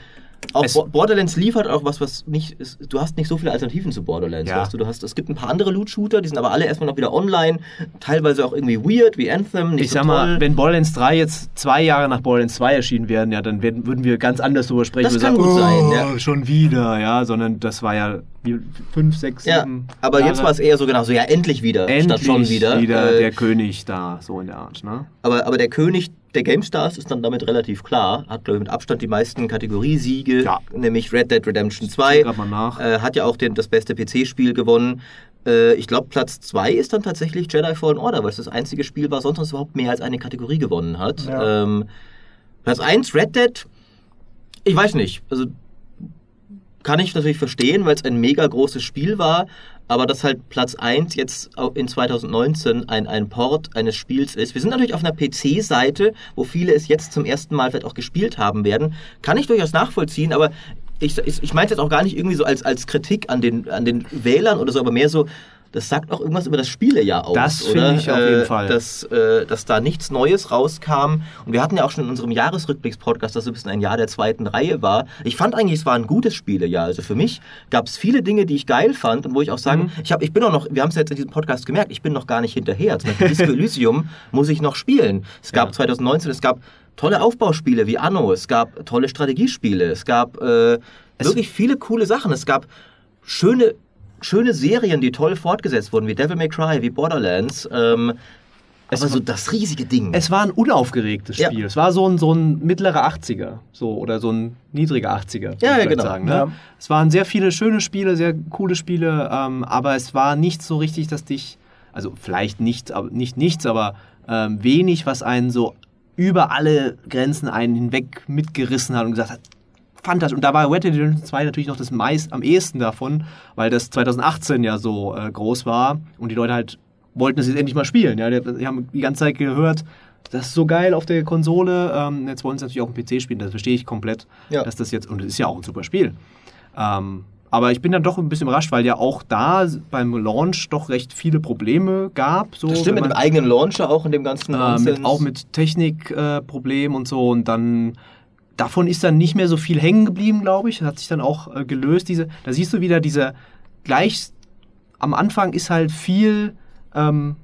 auch Es- Bo- Borderlands liefert auch was, was nicht ist. Du hast nicht so viele Alternativen zu Borderlands. Ja. Weißt du, du hast, es gibt ein paar andere Loot-Shooter, die sind aber alle erstmal noch wieder online, teilweise auch irgendwie weird, wie Anthem. Nicht Ich so sag mal, toll. wenn Borderlands 3 jetzt zwei Jahre nach Borderlands 2 erschienen wären, ja, dann werden, würden wir ganz anders drüber sprechen. Das kann sagen, gut sein, oh, ja. schon wieder, ja, sondern das war ja wie, fünf, sechs, ja, sieben aber jetzt Jahre. war es eher so genau so, ja, endlich wieder, endlich statt schon wieder. Äh, der König da, so in der Art, ne? Aber, aber der König der GameStars ist dann damit relativ klar. Hat, glaube ich, mit Abstand die meisten Kategoriesiege, Ja. nämlich Red Dead Redemption Ich 2. grad mal nach. Äh, hat ja auch den, das beste PC-Spiel gewonnen. Äh, ich glaube, Platz 2 ist dann tatsächlich Jedi Fallen Order, weil es das einzige Spiel war, sonst überhaupt mehr als eine Kategorie gewonnen hat. Ja. Ähm, Platz 1, Red Dead, ich weiß nicht. Also kann ich natürlich verstehen, weil es ein mega großes Spiel war, aber dass halt Platz 1 jetzt in 2019 ein, ein Port eines Spiels ist. Wir sind natürlich auf einer PC-Seite, wo viele es jetzt zum ersten Mal vielleicht auch gespielt haben werden. Kann ich durchaus nachvollziehen, aber ich, ich, ich meine es jetzt auch gar nicht irgendwie so als, als Kritik an den, an den Wählern oder so, aber mehr so, das sagt auch irgendwas über das Spielejahr aus. Das finde ich auf jeden Äh, Fall. Dass, äh, dass da nichts Neues rauskam. Und wir hatten ja auch schon in unserem Jahresrückblicks-Podcast, dass so ein bisschen ein Jahr der zweiten Reihe war. Ich fand eigentlich, es war ein gutes Spielejahr. Also für mich gab es viele Dinge, die ich geil fand und wo ich auch sagen, Mhm. ich, hab, ich bin auch noch, wir haben es jetzt in diesem Podcast gemerkt, ich bin noch gar nicht hinterher. Zum Beispiel Disco Elysium muss ich noch spielen. Es gab Ja. 2019, es gab tolle Aufbauspiele wie Anno, es gab tolle Strategiespiele, es gab äh, wirklich viele coole Sachen. Es gab schöne, schöne Serien, die toll fortgesetzt wurden, wie Devil May Cry, wie Borderlands. Ähm, Es aber so war- das riesige Ding. Es war ein unaufgeregtes Ja. Spiel. Es war so ein, so ein mittlerer 80er, so oder so ein niedriger 80er. würde Ja, ja, genau. Sagen, ne? Ja. Es waren sehr viele schöne Spiele, sehr coole Spiele, ähm, aber es war nicht so richtig, dass dich, also vielleicht nicht, aber nicht nichts, aber ähm, wenig, was einen so über alle Grenzen einen hinweg mitgerissen hat und gesagt hat, fantastisch. Und da war Red Dead Redemption 2 natürlich noch das meist am ehesten davon, weil das 2018 ja so äh, groß war und die Leute halt wollten es jetzt endlich mal spielen. Ja, die, die haben die ganze Zeit gehört, das ist so geil auf der Konsole. Ähm, jetzt wollen sie natürlich auch einen PC spielen, das verstehe ich komplett, Ja. dass das jetzt, und es ist ja auch ein super Spiel. Ähm, aber ich bin dann doch ein bisschen überrascht, weil ja auch da beim Launch doch recht viele Probleme gab. So, das stimmt, mit dem eigenen Launcher auch in dem ganzen äh, mit, auch mit Technikproblemen äh, und so. Und dann davon ist dann nicht mehr so viel hängen geblieben, glaube ich. Das hat sich dann auch äh, gelöst. Diese, da siehst du wieder diese gleich am Anfang ist halt viel ähm,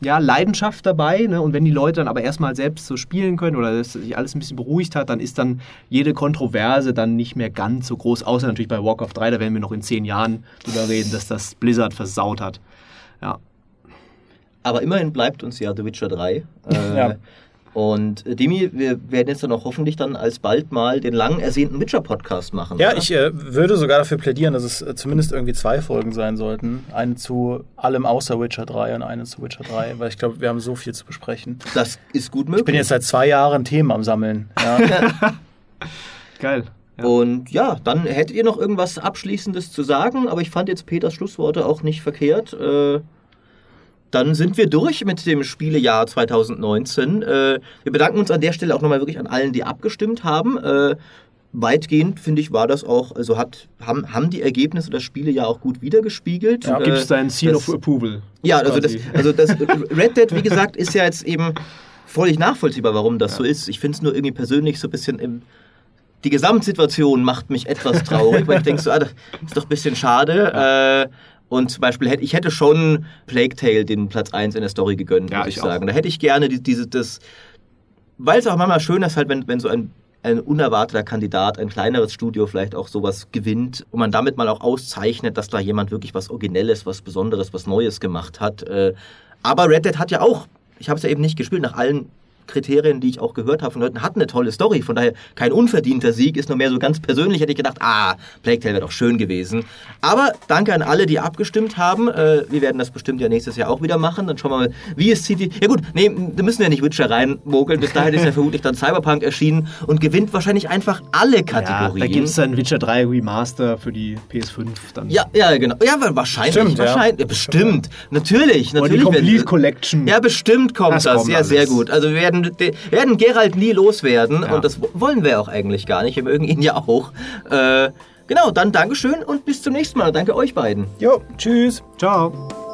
ja, Leidenschaft dabei. Ne? Und wenn die Leute dann aber erstmal selbst so spielen können oder das sich alles ein bisschen beruhigt hat, dann ist dann jede Kontroverse dann nicht mehr ganz so groß. Außer natürlich bei Warcraft 3, da werden wir noch in zehn Jahren drüber reden, dass das Blizzard versaut hat. Ja. Aber immerhin bleibt uns ja The Witcher 3. Äh, Ja. Und äh, Demi, wir werden jetzt dann auch hoffentlich dann alsbald mal den lang ersehnten Witcher-Podcast machen. Ja, oder? ich äh, würde sogar dafür plädieren, dass es äh, zumindest irgendwie zwei Folgen sein sollten. Eine zu allem außer Witcher 3 und eine zu Witcher 3, weil ich glaube, wir haben so viel zu besprechen. Das ist gut möglich. Ich bin jetzt seit zwei Jahren Themen am Sammeln. Ja. Geil. Ja. Und ja, dann hättet ihr noch irgendwas Abschließendes zu sagen, aber ich fand jetzt Peters Schlussworte auch nicht verkehrt. Äh, dann sind wir durch mit dem Spielejahr 2019. Äh, wir bedanken uns an der Stelle auch nochmal wirklich an allen, die abgestimmt haben. Äh, weitgehend, finde ich, war das auch, also hat, haben, haben die Ergebnisse das Spielejahr auch gut wiedergespiegelt. Ja, Äh, Gibt es dein Seal das- of Approval? Ja, also das, also das Red Dead, wie gesagt, ist ja jetzt eben völlig nachvollziehbar, warum das so ist. Ich finde es nur irgendwie persönlich so ein bisschen im. Die Gesamtsituation macht mich etwas traurig, weil ich denke so, ah, das ist doch ein bisschen schade. Äh, und zum Beispiel hätte ich hätte schon Plague Tale den Platz 1 in der Story gegönnt, Ja, muss ich, ich sagen. Da hätte ich gerne die, diese, das, weil es auch manchmal schön ist, halt, wenn, wenn so ein, ein unerwarteter Kandidat, ein kleineres Studio vielleicht auch sowas gewinnt und man damit mal auch auszeichnet, dass da jemand wirklich was Originelles, was Besonderes, was Neues gemacht hat. Äh, Aber Red Dead hat ja auch, ich habe es ja eben nicht gespielt, nach allen Kriterien, die ich auch gehört habe von Leuten, hat eine tolle Story. Von daher kein unverdienter Sieg, ist nur mehr so ganz persönlich, hätte ich gedacht, ah, Plague Tale wäre doch schön gewesen. Aber danke an alle, die abgestimmt haben. Äh, wir werden das bestimmt ja nächstes Jahr auch wieder machen. Dann schauen wir mal, wie es zieht. Ja gut, nee, da müssen wir nicht Witcher reinmogeln. Bis dahin ist ja vermutlich dann Cyberpunk erschienen und gewinnt wahrscheinlich einfach alle Ja, Kategorien. da gibt es dann Witcher 3 Remaster für die PS5. Dann ja, ja, genau. Ja, wa- wahrscheinlich. Stimmt, ja. wahrscheinlich. Ja. bestimmt. Natürlich, Oder die natürlich. Complete Collection. Ja, bestimmt kommt Das das. kommt ja, sehr alles. gut. Also wir werden, wir werden Gerald nie loswerden Ja. und das wollen wir auch eigentlich gar nicht. Wir mögen ihn ja auch. Äh, genau, dann Dankeschön und bis zum nächsten Mal. Danke euch beiden. Jo, tschüss. Ciao.